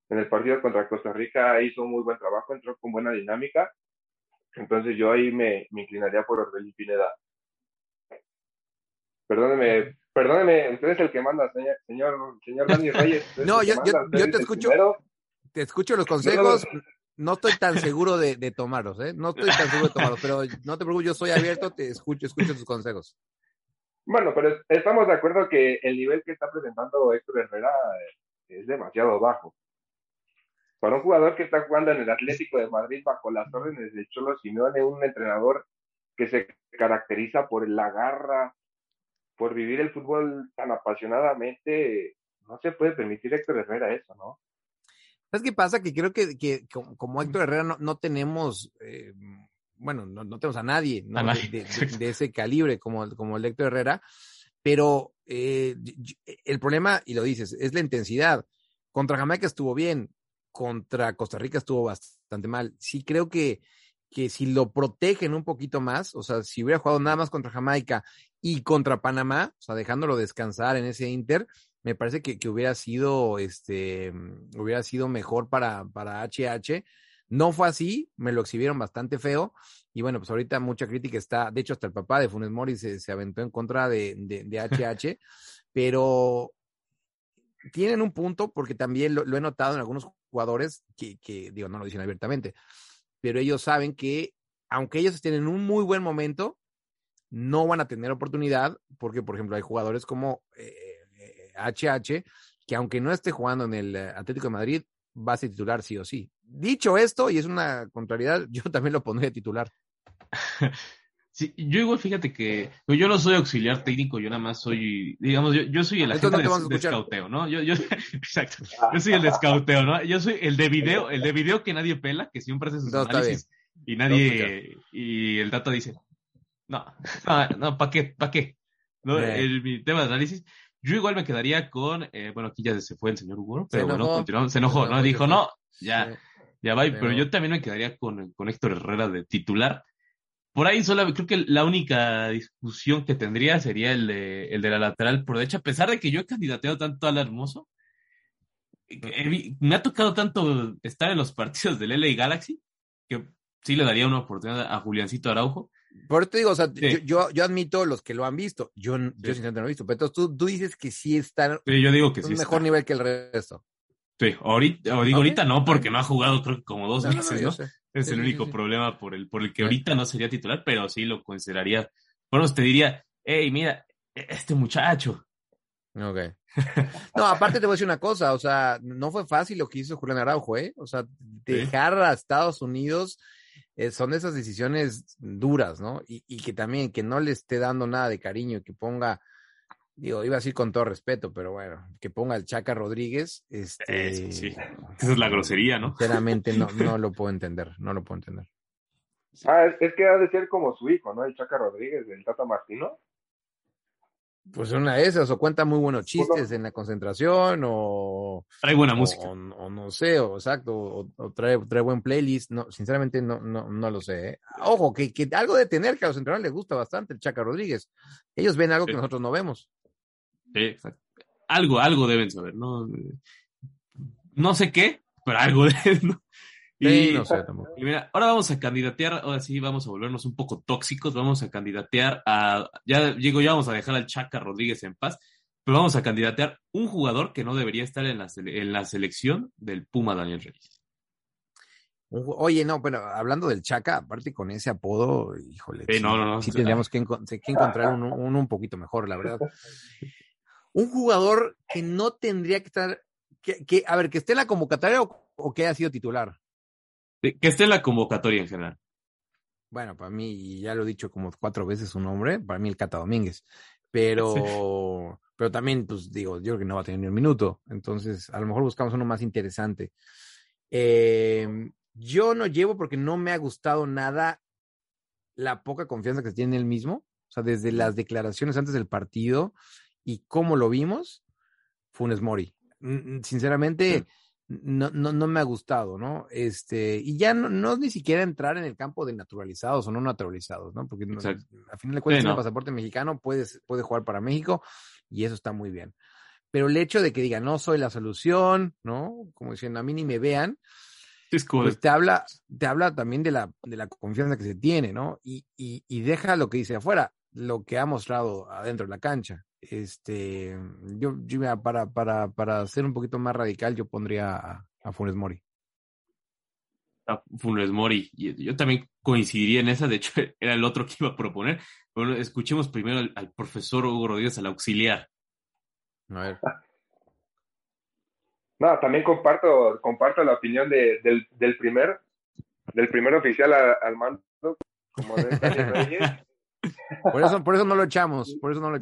En el partido contra Costa Rica hizo un muy buen trabajo, entró con buena dinámica. Entonces yo ahí me, me inclinaría por Orbelín Pineda. Perdóneme, perdóneme, usted es el que manda, señor, señor, señor Dani Reyes. No, yo- manda, yo- yo te escucho. primero. Te escucho los consejos. No estoy tan seguro de, de tomarlos, ¿eh? No estoy tan seguro de tomarlos, pero no te preocupes, yo soy abierto, te escucho, escucho tus consejos. Bueno, pero es- estamos de acuerdo que el nivel que está presentando Héctor Herrera eh, es demasiado bajo. Para un jugador que está jugando en el Atlético de Madrid bajo las órdenes de Cholo Simeone, un entrenador que se caracteriza por la garra, por vivir el fútbol tan apasionadamente, no se puede permitir Héctor Herrera eso, ¿no? ¿Sabes qué pasa? Que creo que, que como, como Héctor Herrera no, no tenemos, eh, bueno, no, no tenemos a nadie, ¿no? A nadie, De, de- exacto. de ese calibre como, como el Héctor Herrera, pero eh, el problema, y lo dices, es la intensidad. Contra Jamaica estuvo bien, contra Costa Rica estuvo bastante mal. Sí creo que, que si lo protegen un poquito más, o sea, si hubiera jugado nada más contra Jamaica y contra Panamá, o sea, dejándolo descansar en ese Inter, me parece que, que hubiera sido, este, hubiera sido mejor para, para HH. No fue así, me lo exhibieron bastante feo. Y bueno, pues ahorita mucha crítica está, de hecho, hasta el papá de Funes Mori se, se aventó en contra de, de, de HH, pero tienen un punto porque también lo, lo he notado en algunos jugadores que, que, digo, no lo dicen abiertamente, pero ellos saben que aunque ellos estén en un muy buen momento, no van a tener oportunidad porque, por ejemplo, hay jugadores como eh, eh, HH que aunque no esté jugando en el eh, Atlético de Madrid, va a ser titular sí o sí. Dicho esto, y es una contrariedad, yo también lo pondría titular. Sí, yo igual fíjate que pues, yo no soy auxiliar técnico, yo nada más soy, digamos, yo, yo soy el no agente de, escauteo, ¿no? Yo, yo, exacto, yo soy el de escauteo, ¿no? Yo soy el de video, el de video que nadie pela, que siempre hace sus No, análisis y nadie, y el dato dice, no, no, no, ¿para qué? ¿Para qué? ¿No? Eh. El, mi tema de análisis, yo igual me quedaría con, eh, bueno, aquí ya se fue el señor Hugo, pero bueno, continuamos, se enojó, Se ¿no? Dijo, no, ya, Sí. ya va, pero Pero- yo también me quedaría con, con Héctor Herrera de titular. Por ahí solo creo que la única discusión que tendría sería el de, el de la lateral por derecha, a pesar de que yo he candidateado tanto al hermoso. me ha tocado tanto estar en los partidos del LA Galaxy que sí le daría una oportunidad a Juliancito Araujo. Por eso te digo, o sea, Sí. yo, yo, yo admito los que lo han visto. Yo, yo sinceramente no lo he visto. Pero entonces tú, tú dices que sí está Sí, yo digo que en sí. un mejor está. nivel que el resto. Sí, ahorita, o digo ahorita no, porque no ha jugado creo que como dos No, no, no, meses, ¿no? Es el único problema por el, por el que ahorita no sería titular, pero sí lo consideraría. Bueno, te diría, hey, mira, e- este muchacho. Ok. No, aparte te voy a decir una cosa, o sea, no fue fácil lo que hizo Julián Araujo, ¿eh? O sea, dejar a Estados Unidos eh, son esas decisiones duras, ¿no? Y, y que también que no le esté dando nada de cariño, que ponga, digo, iba a decir con todo respeto, pero bueno, que ponga el Chaca Rodríguez, este, Eso sí. Esa es la grosería, ¿no? Sinceramente no, no lo puedo entender, no lo puedo entender. Ah, es, es que ha de ser como su hijo, ¿no? El Chaca Rodríguez, el Tata Martino. Pues una de esas, o cuenta muy buenos chistes Uno- en la concentración, o, Trae buena o- música. O, o no sé, o exacto, o, o trae, trae buen playlist. No, sinceramente no, no, no lo sé. ¿eh? Ojo, que, que algo de tener que a los entrenadores les gusta bastante el Chaca Rodríguez. Ellos ven algo que nosotros no vemos. Sí, exacto. Algo, algo deben saber, ¿no? No sé qué, pero algo deben, ¿no? Sí, Y, no sé tampoco. y mira, ahora vamos a candidatear, ahora sí vamos a volvernos un poco tóxicos, vamos a candidatear a, ya digo, ya vamos a dejar al Chaca Rodríguez en paz, pero vamos a candidatear un jugador que no debería estar en la, en la selección del Puma Daniel Reyes. Oye, no, pero hablando del Chaca, aparte con ese apodo, híjole, Sí, no, no, no. sí tendríamos que, encon- que encontrar uno, uno un poquito mejor, la verdad. Un jugador que no tendría que estar, que, que a ver, que esté en la convocatoria o, o que haya sido titular. Que esté en la convocatoria en general. Bueno, para mí, y ya lo he dicho como cuatro veces su nombre, para mí el Cata Domínguez. Pero, pero también, pues digo, yo creo que no va a tener ni un minuto. Entonces, a lo mejor buscamos uno más interesante. Eh, yo no llevo porque no me ha gustado nada la poca confianza que tiene él mismo. O sea, desde las declaraciones antes del partido y cómo lo vimos, Funes Mori. Sinceramente, no, no, no me ha gustado, ¿no? Este, y ya no, no es ni siquiera entrar en el campo de naturalizados o no naturalizados, ¿no? Porque no- a final de cuentas Sí, no. pasaporte mexicano, puedes, puede jugar para México y eso está muy bien. Pero el hecho de que diga, no soy la solución, ¿no? Como diciendo, a mí ni me vean, pues te habla, te habla también de la, de la confianza que se tiene, ¿no? Y, y, y deja lo que dice afuera, lo que ha mostrado adentro de la cancha. Este, yo, yo para, para, para ser un poquito más radical, yo pondría a, a Funes Mori. a Funes Mori. Y yo también coincidiría en esa, de hecho, era el otro que iba a proponer. Bueno, escuchemos primero al, al profesor Hugo Rodríguez, al auxiliar. A ver. No, también comparto, comparto la opinión de, del, del primer, del primer oficial a- al mando, como de Reyes. Por eso, por eso no lo echamos, por eso no lo no.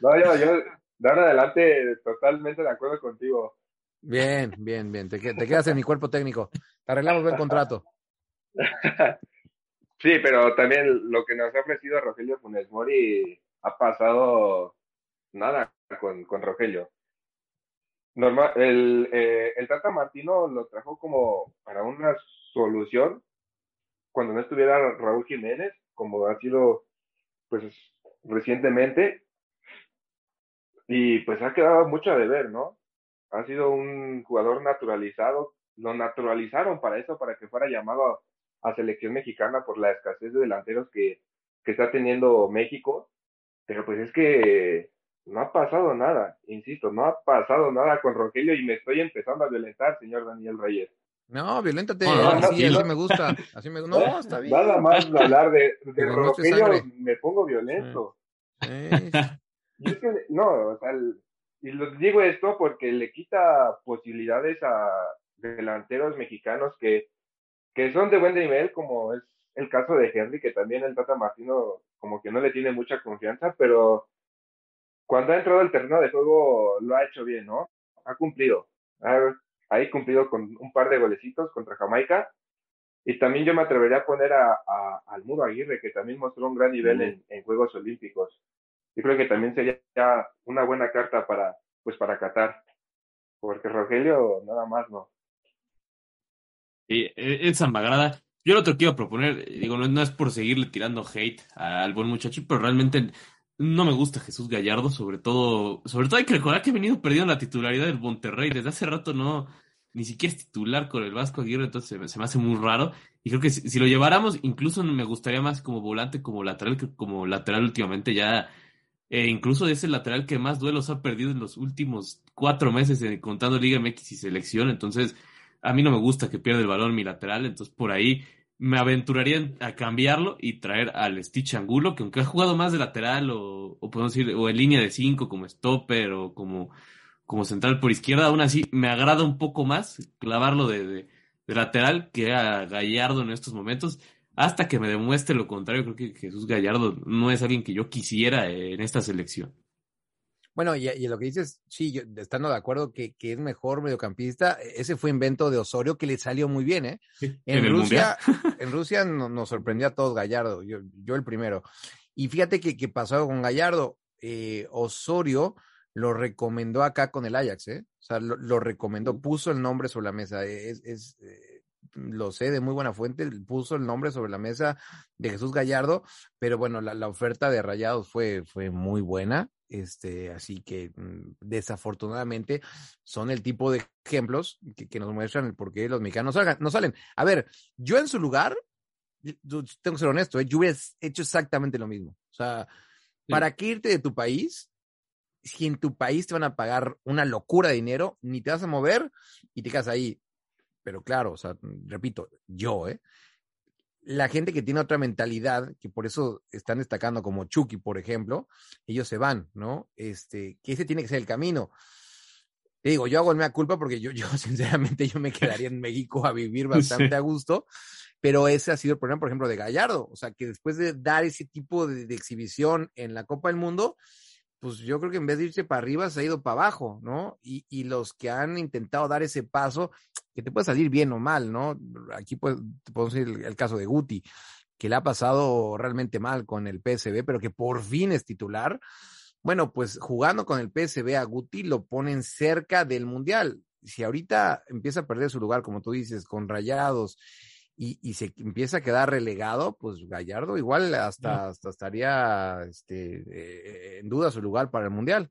No, yo, yo de ahora adelante totalmente de acuerdo contigo. Bien, bien, bien. Te, te quedas en mi cuerpo técnico. Te arreglamos buen contrato. Sí, pero también lo que nos ha ofrecido Rogelio Funes Mori ha pasado nada con, con Rogelio. Normal, el, eh, el Tata Martino lo trajo como para una solución cuando no estuviera Raúl Jiménez, como ha sido pues recientemente, y pues ha quedado mucho a deber, ¿no? Ha sido un jugador naturalizado, lo naturalizaron para eso, para que fuera llamado a, a selección mexicana por la escasez de delanteros que, que está teniendo México, pero pues es que no ha pasado nada, insisto, no ha pasado nada con Rogelio y me estoy empezando a violentar, señor Daniel Reyes. No, violéntate. No, no, así, me gusta. Así me No, está bien. Nada más hablar de, de Rogelio me pongo violento. Eh, Y es que, no, o sea, el- y lo digo esto porque le quita posibilidades a delanteros mexicanos que, que son de buen nivel, como es el caso de Henry, que también el Tata Martino como que no le tiene mucha confianza, pero cuando ha entrado al terreno de juego lo ha hecho bien, ¿no? Ha cumplido. Ha, ha cumplido con un par de golecitos contra Jamaica. Y también yo me atrevería a poner a, a, al Mudo Aguirre, que también mostró un gran nivel en, en Juegos Olímpicos yo creo que también sería una buena carta para pues para Qatar porque Rogelio nada más no eh, es Zambagrada. Yo lo otro que iba a proponer, digo, no, no es por seguirle tirando hate al buen muchacho, pero realmente no me gusta Jesús Gallardo, sobre todo, sobre todo hay que recordar que ha venido perdiendo la titularidad del Monterrey. Desde hace rato no, ni siquiera es titular con el Vasco Aguirre, entonces se, me hace muy raro. Y creo que si, lo lleváramos, incluso me gustaría más como volante, como lateral, que como lateral últimamente ya. Eh, incluso es el lateral que más duelos ha perdido en los últimos cuatro meses, eh, contando Liga MX y selección. Entonces, a mí no me gusta que pierda el balón mi lateral, entonces por ahí me aventuraría a cambiarlo y traer al Stitch Angulo, que aunque ha jugado más de lateral o, o podemos decir, o en línea de cinco como stopper o como como central por izquierda, aún así me agrada un poco más clavarlo de, lateral que a Gallardo en estos momentos, hasta que me demuestre lo contrario, creo que Jesús Gallardo no es alguien que yo quisiera en esta selección. Bueno, y, y lo que dices, sí, yo, estando de acuerdo que, es mejor mediocampista, ese fue invento de Osorio que le salió muy bien, ¿eh? en, Rusia, en Rusia nos sorprendió a todos Gallardo, yo, yo el primero. Y fíjate que, que pasó con Gallardo, eh, Osorio lo recomendó acá con el Ajax, ¿eh? O sea, lo, recomendó, puso el nombre sobre la mesa. Es, es eh, lo sé de muy buena fuente, puso el nombre sobre la mesa de Jesús Gallardo, pero bueno, la, oferta de Rayados fue, fue muy buena. Este, así que mm, desafortunadamente son el tipo de ejemplos que, nos muestran el por qué los mexicanos no salen. A ver, yo en su lugar, tengo que ser honesto, ¿eh? yo hubiera hecho exactamente lo mismo. O sea, ¿para qué irte de tu país si en tu país te van a pagar una locura de dinero, ni te vas a mover y te quedas ahí. Pero claro, o sea, repito, yo, ¿eh? La gente que tiene otra mentalidad, que por eso están destacando como Chucky, por ejemplo, ellos se van, ¿no? Este, que ese tiene que ser el camino. Te digo, yo hago el mea culpa porque yo, yo, sinceramente, yo me quedaría en México a vivir bastante a gusto, pero ese ha sido el problema, por ejemplo, de Gallardo. O sea, que después de dar ese tipo de, de exhibición en la Copa del Mundo, pues yo creo que en vez de irse para arriba se ha ido para abajo, ¿no? Y, y los que han intentado dar ese paso, que te puede salir bien o mal, ¿no? Aquí pues, te puedo decir el, caso de Guti, que le ha pasado realmente mal con el PSB, pero que por fin es titular. Bueno, pues jugando con el PSB a Guti lo ponen cerca del Mundial. Si ahorita empieza a perder su lugar, como tú dices, con rayados y, se empieza a quedar relegado, pues Gallardo igual hasta, hasta estaría este, eh, en duda su lugar para el Mundial.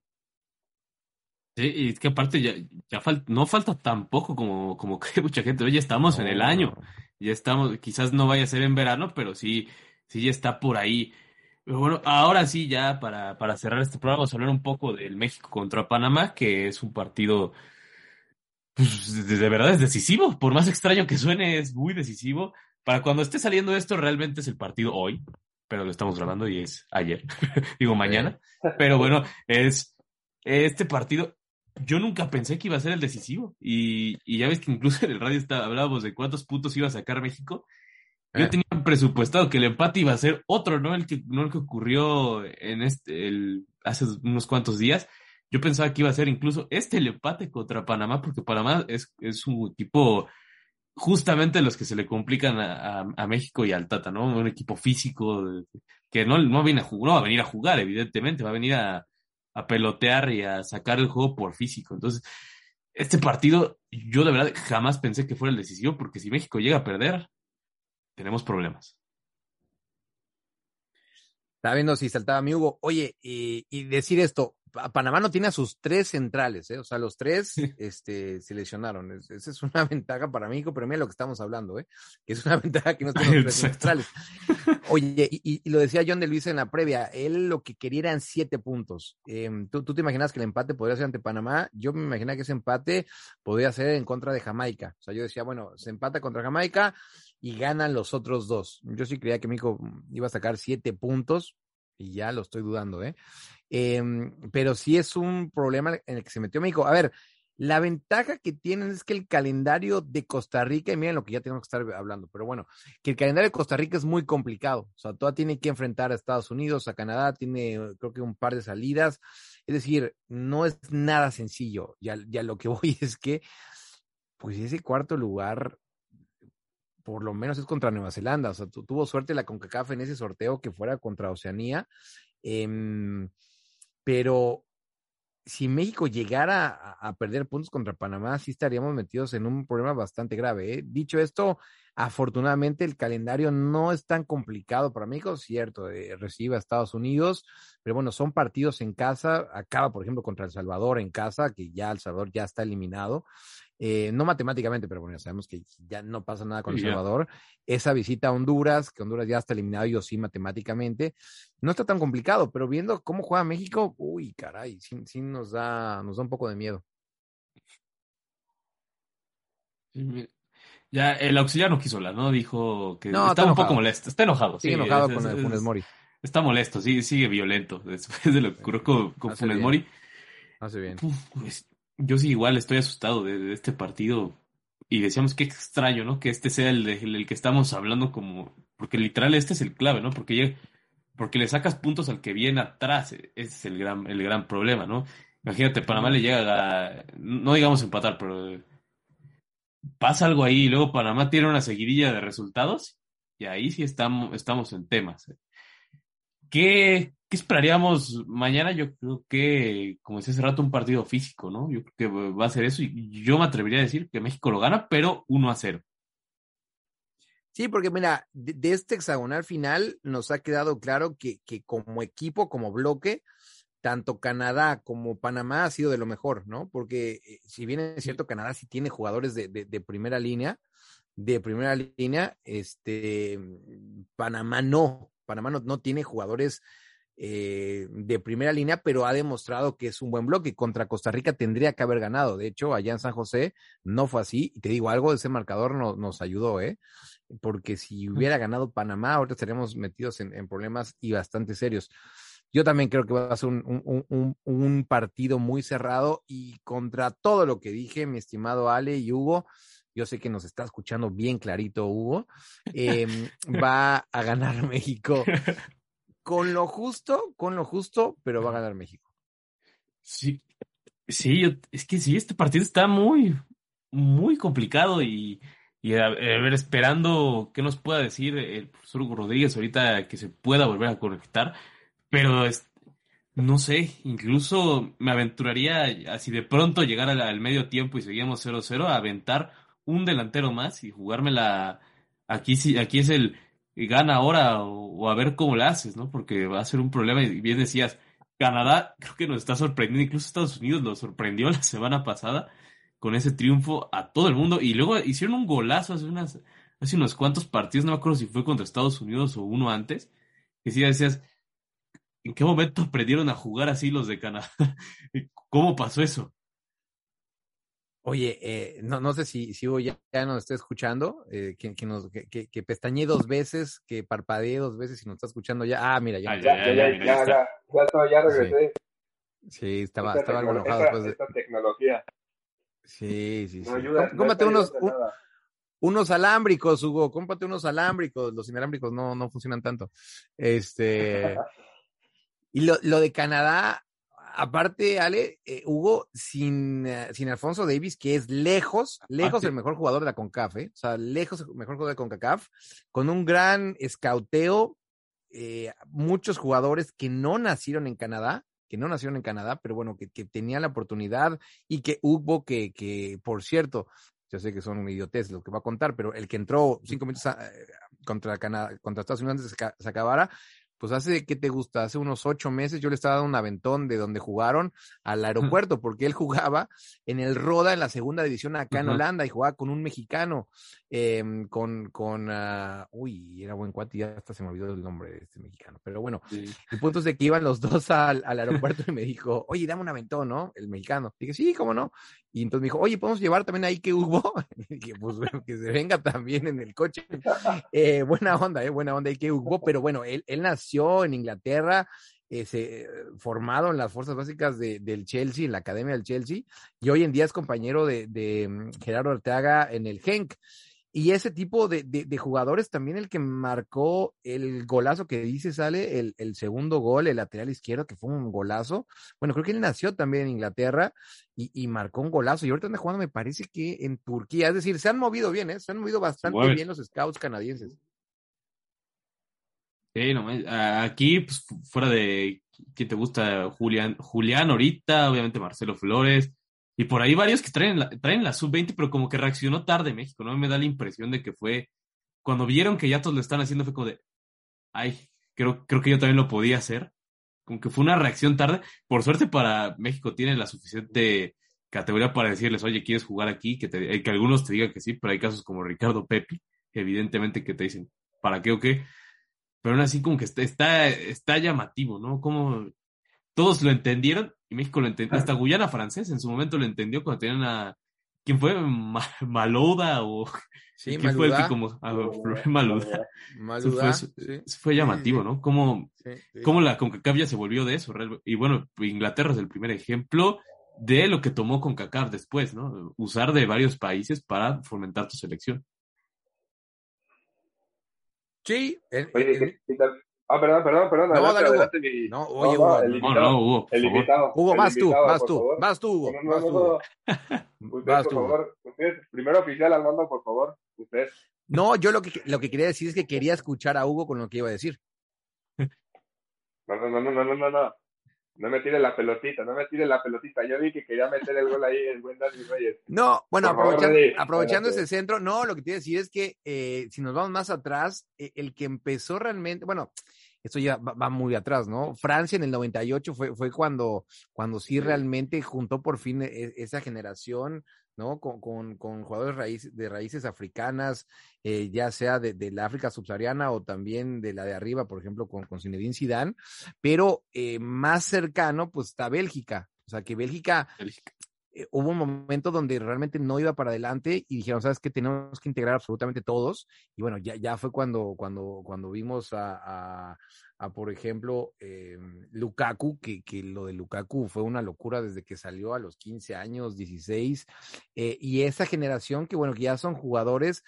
Sí, y es que aparte ya, ya no falta tampoco como, como cree mucha gente. Hoy ya estamos en el año, ya estamos, quizás no vaya a ser en verano, pero sí, sí ya está por ahí. Pero bueno, ahora sí, ya para, para cerrar este programa, vamos a hablar un poco del México contra Panamá, que es un partido pues, de verdad es decisivo. Por más extraño que suene, es muy decisivo. Para cuando esté saliendo esto, realmente es el partido hoy, pero lo estamos grabando y es ayer, digo mañana. Pero bueno, es este partido. Yo nunca pensé que iba a ser el decisivo. Y, ya ves que incluso en el radio está, hablábamos de cuántos puntos iba a sacar México. Yo eh. tenía presupuestado que el empate iba a ser otro, ¿no? El que, no el que ocurrió en este, el, hace unos cuantos días. Yo pensaba que iba a ser incluso este empate contra Panamá, porque Panamá es, es un equipo justamente los que se le complican a, México y al Tata, ¿no? Un equipo físico que no, no, viene a jugar, no va a venir a jugar, evidentemente, va a venir a, a pelotear y a sacar el juego por físico. Entonces, este partido, yo de verdad jamás pensé que fuera el decisivo, porque si México llega a perder, tenemos problemas. Estaba viendo si saltaba mi Hugo. Oye, y decir esto, Panamá no tiene a sus tres centrales, ¿eh? o sea, los tres este, se lesionaron. esa es una ventaja para México, pero mira lo que estamos hablando, ¿eh? que es una ventaja que no tiene los tres centrales. Oye, y, lo decía John de Luis en la previa, él lo que quería eran siete puntos. Em, ¿tú, ¿tú, te imaginas que el empate podría ser ante Panamá? Yo me imaginaba que ese empate podría ser en contra de Jamaica. O sea, yo decía, bueno, se empata contra Jamaica y ganan los otros dos. Yo sí creía que México iba a sacar siete puntos, y ya lo estoy dudando, ¿eh? Em, pero sí es un problema en el que se metió México. A ver, la ventaja que tienen es que el calendario de Costa Rica, y miren lo que ya tenemos que estar hablando, pero bueno, que el calendario de Costa Rica es muy complicado. O sea, toda tiene que enfrentar a Estados Unidos, a Canadá, tiene creo que un par de salidas. Es decir, no es nada sencillo. Ya, ya lo que voy es que, pues ese cuarto lugar, por lo menos es contra Nueva Zelanda. O sea, tuvo suerte la CONCACAF en ese sorteo que fuera contra Oceanía. Eh, pero si México llegara a, perder puntos contra Panamá, sí estaríamos metidos en un problema bastante grave. ¿eh? Dicho esto, afortunadamente el calendario no es tan complicado para México, cierto, eh, recibe a Estados Unidos, pero bueno, son partidos en casa, acaba por ejemplo contra El Salvador en casa, que ya El Salvador ya está eliminado. Eh, no matemáticamente, pero bueno, sabemos que ya no pasa nada con El ya. Salvador. Esa visita a Honduras, que Honduras ya está eliminado, yo sí, matemáticamente, no está tan complicado, pero viendo cómo juega México, uy, caray, sí, sí nos da, nos da un poco de miedo. Ya el auxiliar no quiso hablar, ¿no? Dijo que No, está está un poco molesto, está enojado. Sigue sí, enojado es- con es- el Funes es- Mori. Está molesto, sí, sigue violento después de lo que ocurrió con, con Funes bien. Mori. Hace bien. Uf, pues, yo sí igual estoy asustado de, de este partido y decíamos que extraño, ¿no? Que este sea el, de- el, el que estamos hablando como, porque literal este es el clave, ¿no? Porque llega- porque le sacas puntos al que viene atrás, ese es el gran, el gran problema, ¿no? Imagínate, Panamá le llega a, no digamos empatar, pero pasa algo ahí y luego Panamá tiene una seguidilla de resultados y ahí sí estamos, estamos en temas. ¿Qué, esperaríamos mañana? Yo creo que, como decía hace rato, un partido físico, ¿no? Yo creo que va a ser eso y yo me atrevería a decir que México lo gana, pero 1 a 0. Sí, porque mira, de, de este hexagonal final nos ha quedado claro que, que como equipo, como bloque, tanto Canadá como Panamá ha sido de lo mejor, ¿no? Porque eh, si bien es cierto, Canadá sí tiene jugadores de, de- de primera línea, de primera línea, este, Panamá no, Panamá no, no tiene jugadores eh, de primera línea, pero ha demostrado que es un buen bloque. Contra Costa Rica tendría que haber ganado. De hecho, allá en San José no fue así. Y te digo algo, ese marcador no- nos ayudó, ¿eh? Porque si hubiera ganado Panamá, ahorita estaríamos metidos en, en problemas y bastante serios. Yo también creo que va a ser un, un- un- un partido muy cerrado y contra todo lo que dije, mi estimado Ale y Hugo, yo sé que nos está escuchando bien clarito, Hugo, em, va a ganar México con lo justo, con lo justo, pero va a ganar México. Sí, sí, es que sí, este partido está muy, muy complicado y, y a, ver, esperando qué nos pueda decir el profesor Hugo Rodríguez ahorita que se pueda volver a conectar, pero es- no sé, incluso me aventuraría así de pronto llegar al, al medio tiempo y seguíamos 0-0 a aventar un delantero más y jugármela aquí sí, aquí es el gana ahora o, a ver cómo la haces, ¿no? Porque va a ser un problema y bien decías, Canadá creo que nos está sorprendiendo, incluso Estados Unidos nos sorprendió la semana pasada con ese triunfo a todo el mundo y luego hicieron un golazo hace unas hace unos cuantos partidos, no me acuerdo si fue contra Estados Unidos o uno antes, que sí decías, ¿en qué momento aprendieron a jugar así los de Canadá? ¿Cómo pasó eso? Oye, eh, no, no sé si, si Hugo ya, ya nos está escuchando, eh, que, que, nos, que, que, pestañee dos veces, que parpadee dos veces y nos está escuchando ya. Ah, mira, ya. Ah, Ya, Ya, ya, ya, ya, ya, ya, regresé. Sí, estaba, Esta estaba algo enojado esta- después de... esta tecnología Sí, sí, sí. no ayuda. Unos, un- unos alámbricos, Hugo, cómprate unos alámbricos. Los inalámbricos no, no funcionan tanto. Este. Y lo, lo de Canadá, aparte, Ale, eh, Hugo, sin, eh, sin Alfonso Davis, que es lejos, lejos sí. el mejor jugador de la CONCAF, ¿eh? o sea, lejos el mejor jugador de CONCACAF, con un gran escauteo, eh, muchos jugadores que no nacieron en Canadá, que no nacieron en Canadá, pero bueno, que, que tenían la oportunidad y que hubo que, que, por cierto, yo sé que son idiotes lo que va a contar, pero el que entró cinco minutos a- eh, contra Canadá, contra Estados Unidos antes de que se acabara, pues hace, ¿qué te gusta? Hace unos ocho meses yo le estaba dando un aventón de donde jugaron al aeropuerto, porque él jugaba en el Roda en la segunda división acá en. Holanda y jugaba con un mexicano, em, con, con, ah, uy, era buen cuate y ya hasta se me olvidó el nombre de este mexicano, pero bueno, el punto es de que iban los dos al, al aeropuerto y me dijo, oye, dame un aventón, ¿no? El mexicano. Dije, sí, ¿cómo no? Y entonces me dijo, oye, ¿podemos llevar también ahí que hubo? Y dije, pues bueno, que se venga también en el coche. Eh, buena onda, eh, buena onda, y que hubo, pero bueno, él, él nació en Inglaterra, eh, se, formado en las fuerzas básicas de, del Chelsea, en la academia del Chelsea, y hoy en día es compañero de, de mm, Gerardo Arteaga en el Genk. Y ese tipo de, jugadores también el que marcó el golazo que dice, sale el, el segundo gol, el lateral izquierdo, que fue un golazo. Bueno, creo que él nació también en Inglaterra y, y marcó un golazo. Y ahorita anda jugando, me parece que en Turquía. Es decir, se han movido bien, ¿eh? Se han movido bastante bien los scouts canadienses. Sí, no Aquí, pues, fu- fuera de quién te gusta, Julián, Julián ahorita, obviamente Marcelo Flores, y por ahí varios que traen la, traen la sub-20, pero como que reaccionó tarde México, ¿no? Me da la impresión de que fue, cuando vieron que ya todos lo están haciendo, fue como de, ay, creo, creo que yo también lo podía hacer. Como que fue una reacción tarde. Por suerte para México tiene la suficiente categoría para decirles, oye, ¿quieres jugar aquí? Que, te, que algunos te digan que sí, pero hay casos como Ricardo Pepi, evidentemente que te dicen, ¿para qué o qué? Pero aún así como que está, está, está llamativo, ¿no? Como todos lo entendieron y México lo entendió, hasta Guyana francés en su momento lo entendió cuando tenían a, ¿quién fue? Ma, Malouda o... Sí, ¿Quién fue el que como... a Malouda. Eso Maluda, fue, sí, eso fue llamativo, sí, ¿no? Como, la CONCACAF ya se volvió de eso. Y bueno, Inglaterra es el primer ejemplo de lo que tomó CONCACAF después, ¿no? Usar de varios países para fomentar tu selección. Sí, en- Oye. Ah, perdón, perdón, perdón. No, adelante, dale, Hugo. adelante, mi- No, oye, no, Hugo, el no, No, invitado, no, Hugo, el invitado. Hugo, el vas tú, vas tú, favor. vas tú, Hugo, No, no, vas tú. Usted, Vas por tú, favor, usted, primero oficial Armando, por favor, usted. No, yo lo que, lo que quería decir es que quería escuchar a Hugo con lo que iba a decir. No, no, no, no, no, no, no, no. Me tire la pelotita, no me tire la pelotita. Yo vi que quería meter el gol ahí el buen Dani Reyes. No, bueno, favor, aprovechando, ese centro, no, lo que te iba a decir es que eh, si nos vamos más atrás, eh, el que empezó realmente, bueno, esto ya va, va muy atrás, ¿no? Francia en el 98 fue, fue cuando, cuando sí, Sí. realmente juntó por fin e- esa generación, ¿no? Con, con, con jugadores raíz, de raíces africanas, eh, ya sea de, de la África subsahariana o también de la de arriba, por ejemplo, con, con Zinedine Zidane, pero eh, más cercano, pues está Bélgica. O sea, que Bélgica eh, hubo un momento donde realmente no iba para adelante y dijeron, ¿sabes qué? Tenemos que integrar absolutamente todos. Y bueno, ya, ya fue cuando, cuando, cuando vimos a, a, a, por ejemplo, eh, Lukaku, que, que lo de Lukaku fue una locura desde que salió a los 15 años, 16. eh, y esa generación que, bueno, que ya son jugadores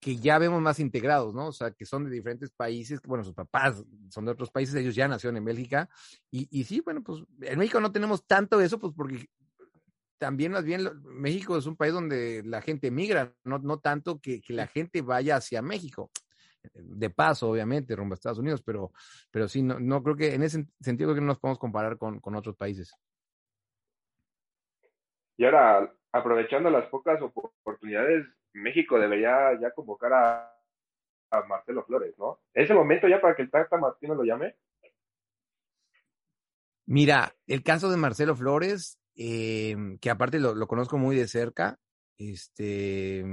que ya vemos más integrados, ¿no? O sea, que son de diferentes países, que, bueno, sus papás son de otros países, ellos ya nacieron en Bélgica, y, y sí, bueno, pues en México no tenemos tanto eso, pues porque también más bien México es un país donde la gente migra, no, no tanto que, que la gente vaya hacia México. De paso, obviamente, rumbo a Estados Unidos, pero, pero sí, no, no creo que en ese sentido creo que no nos podemos comparar con, con otros países. Y ahora, aprovechando las pocas op- oportunidades, México debería ya convocar a, a Marcelo Flores, ¿no? ¿Es el momento ya para que el Tata Martino lo llame? Mira, el caso de Marcelo Flores, eh, que aparte lo, lo conozco muy de cerca, este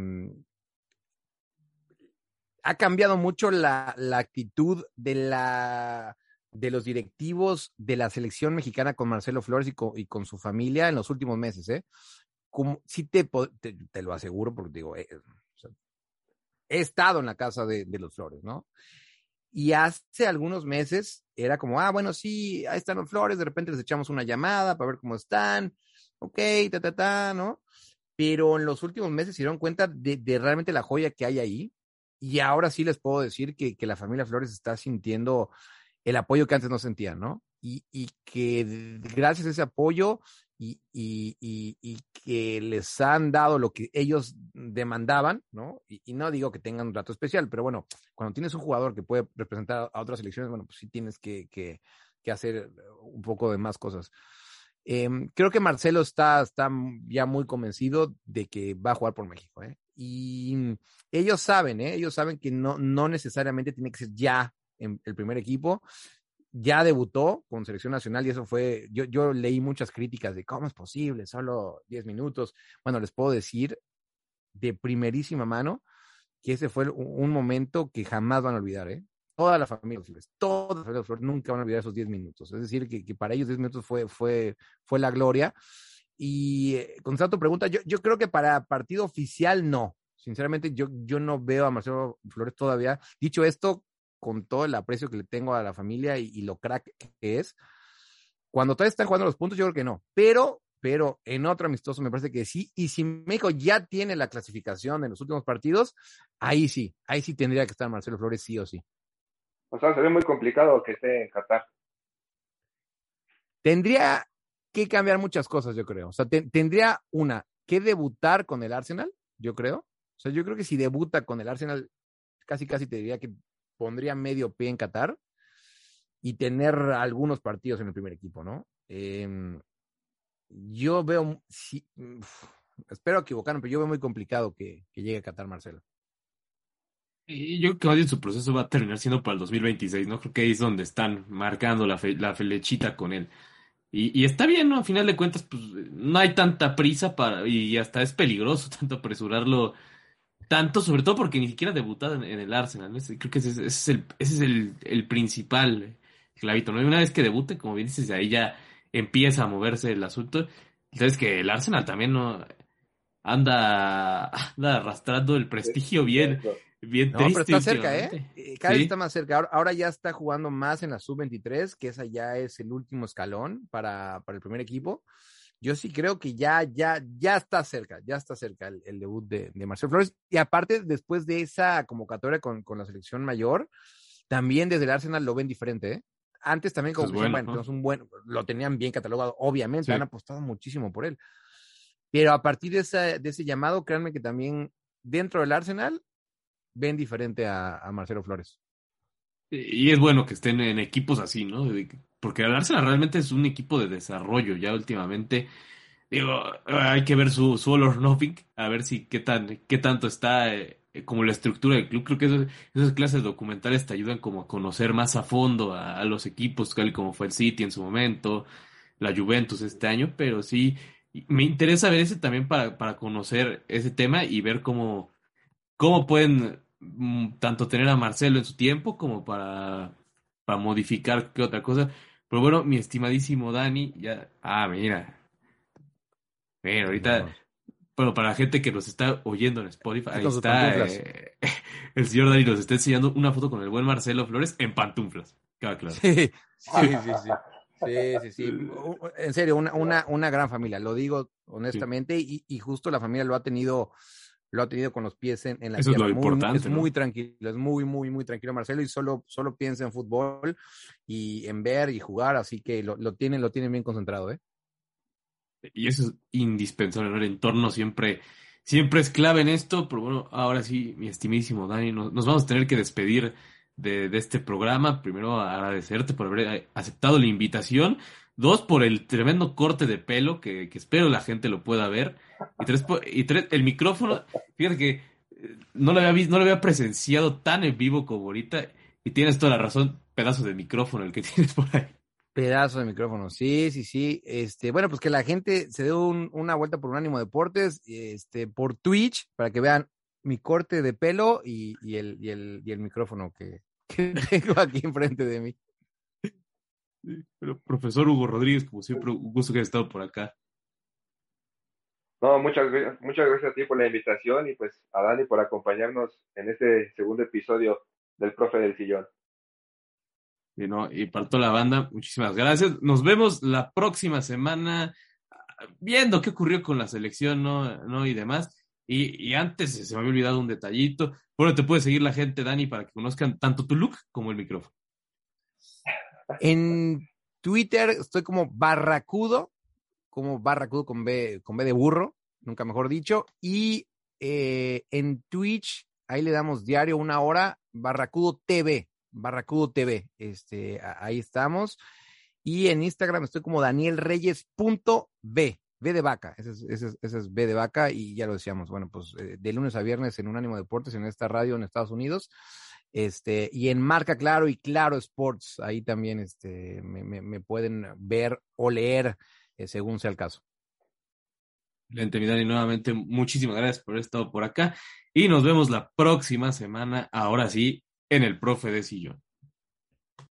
ha cambiado mucho la, la actitud de la de los directivos de la selección mexicana con Marcelo Flores y con, y con su familia en los últimos meses, ¿eh? Como, sí te, te, te lo aseguro, porque digo, eh, o sea, he estado en la casa de, de los Flores, ¿no? Y hace algunos meses era como, ah, bueno, sí, ahí están los flores, de repente les echamos una llamada para ver cómo están, ok, ta, ta, ta, ¿no? Pero en los últimos meses se dieron cuenta de, de realmente la joya que hay ahí. Y ahora sí les puedo decir que, que la familia Flores está sintiendo el apoyo que antes no sentía, ¿no? Y, y que gracias a ese apoyo y, y, y, que les han dado lo que ellos demandaban, ¿no? Y, no digo que tengan un trato especial, pero bueno, cuando tienes un jugador que puede representar a otras selecciones, bueno, pues sí tienes que, que, que hacer un poco de más cosas. Eh, creo que Marcelo está, está ya muy convencido de que va a jugar por México, ¿eh? Y ellos saben, ¿eh? Ellos saben que no, no necesariamente tiene que ser ya en el primer equipo. Ya debutó con selección nacional y eso fue, yo, yo leí muchas críticas de cómo es posible, solo 10 minutos. Bueno, les puedo decir de primerísima mano que ese fue un momento que jamás van a olvidar, ¿eh? Toda la familia Flores, toda la familia Flores nunca van a olvidar esos 10 minutos. Es decir, que, que para ellos 10 minutos fue, fue, fue la gloria. Y eh, contestando tu pregunta, yo, yo creo que para partido oficial no. Sinceramente, yo, yo no veo a Marcelo Flores todavía. Dicho esto, con todo el aprecio que le tengo a la familia y, y lo crack que es, cuando todavía están jugando los puntos, yo creo que no. Pero, pero en otro amistoso me parece que sí. Y si México ya tiene la clasificación en los últimos partidos, ahí sí, ahí sí tendría que estar Marcelo Flores sí o sí. O sea, se ve muy complicado que esté en Qatar. Tendría que cambiar muchas cosas, yo creo. O sea, te, tendría una que debutar con el Arsenal, yo creo. O sea, yo creo que si debuta con el Arsenal, casi casi te diría que pondría medio pie en Qatar y tener algunos partidos en el primer equipo, ¿no? Eh, yo veo, uf, espero equivocarme, pero yo veo muy complicado que, que llegue a Qatar Marcelo. Y yo creo que más bien su proceso va a terminar siendo para el 2026, ¿no? Creo que ahí es donde están marcando la, fe- la flechita con él. Y, y, está bien, ¿no? A final de cuentas, pues no hay tanta prisa para, y hasta es peligroso tanto apresurarlo tanto, sobre todo porque ni siquiera debutado en, en el Arsenal, ¿no? Creo que ese, ese es, el, ese es el, el, principal clavito, ¿no? Y una vez que debute, como bien dices, ahí ya empieza a moverse el asunto. Entonces que el Arsenal también no anda, anda arrastrando el prestigio bien, bien no, triste. Pero está cerca, ¿eh? Cada vez ¿Sí? está más cerca. Ahora, ahora, ya está jugando más en la sub-23, que esa ya es el último escalón para, para el primer equipo. Yo sí creo que ya, ya, ya está cerca, ya está cerca el, el debut de, de, Marcelo Flores. Y aparte, después de esa convocatoria con, con, la selección mayor, también desde el Arsenal lo ven diferente, ¿eh? Antes también como pues bueno, bueno, un buen, lo tenían bien catalogado, obviamente, sí. han apostado muchísimo por él. Pero a partir de, esa, de ese llamado, créanme que también dentro del Arsenal ven diferente a, Marcelo Flores. Y es bueno que estén en equipos así, ¿no? Porque el Arsenal realmente es un equipo de desarrollo ya últimamente. Digo, hay que ver su, su All or Nothing, a ver si qué tan, qué tanto está eh, como la estructura del club. Creo que esas clases documentales te ayudan como a conocer más a fondo a, los equipos, tal como fue el City en su momento, la Juventus este año, pero sí, me interesa ver ese también para, para conocer ese tema y ver cómo, cómo pueden tanto tener a Marcelo en su tiempo como para, para modificar qué otra cosa. Pero bueno, mi estimadísimo Dani, ya, ah, mira, mira, ahorita, no. bueno, para la gente que nos está oyendo en Spotify, ahí está, eh, el señor Dani nos está enseñando una foto con el buen Marcelo Flores en pantuflas, claro, claro. Sí, sí, sí, sí. Sí, sí, sí. En serio, una, una, una gran familia, lo digo honestamente, sí. y, y, justo la familia lo ha tenido lo ha tenido con los pies en, en la Eso tierra. Es, lo muy, importante, es ¿no? muy tranquilo, es muy, muy, muy tranquilo Marcelo y solo, solo piensa en fútbol y en ver y jugar, así que lo, lo tienen, lo tienen bien concentrado, ¿eh? Y eso es indispensable, ¿no? El entorno siempre, siempre es clave en esto, pero bueno, ahora sí, mi estimísimo Dani, nos, nos vamos a tener que despedir de, de, este programa. Primero, agradecerte por haber aceptado la invitación. Dos, por el tremendo corte de pelo, que, que espero la gente lo pueda ver. Y tres, y tres, el micrófono, fíjate que no lo había visto, no lo había presenciado tan en vivo como ahorita. Y tienes toda la razón, pedazo de micrófono el que tienes por ahí. Pedazo de micrófono, sí, sí, sí. Este, bueno, pues que la gente se dé un, una vuelta por Unánimo Deportes, este, por Twitch, para que vean mi corte de pelo y, y, el, y, el, y el micrófono que tengo aquí enfrente de mí. Pero profesor Hugo Rodríguez, como siempre, un gusto que haya estado por acá. No, muchas, muchas gracias a ti por la invitación y pues a Dani por acompañarnos en este segundo episodio del Profe del Sillón. Y, no, y para toda la banda, muchísimas gracias. Nos vemos la próxima semana viendo qué ocurrió con la selección ¿no? ¿no? y demás. Y, y, antes se me había olvidado un detallito. Bueno, te puede seguir la gente, Dani, para que conozcan tanto tu look como el micrófono. En Twitter estoy como Barracudo, como Barracudo con B, con B de burro, nunca mejor dicho. Y eh, en Twitch, ahí le damos diario una hora, Barracudo TV, Barracudo TV, este, ahí estamos. Y en Instagram estoy como danielreyes.b, B de vaca, ese es, B de vaca y ya lo decíamos, bueno, pues eh, de lunes a viernes en un ánimo deportes en esta radio en Estados Unidos, este, y en Marca Claro y Claro Sports, ahí también este, me, pueden ver o leer eh, según sea el caso. Excelente, y nuevamente muchísimas gracias por haber estado por acá y nos vemos la próxima semana, ahora sí, en el Profe de Sillón.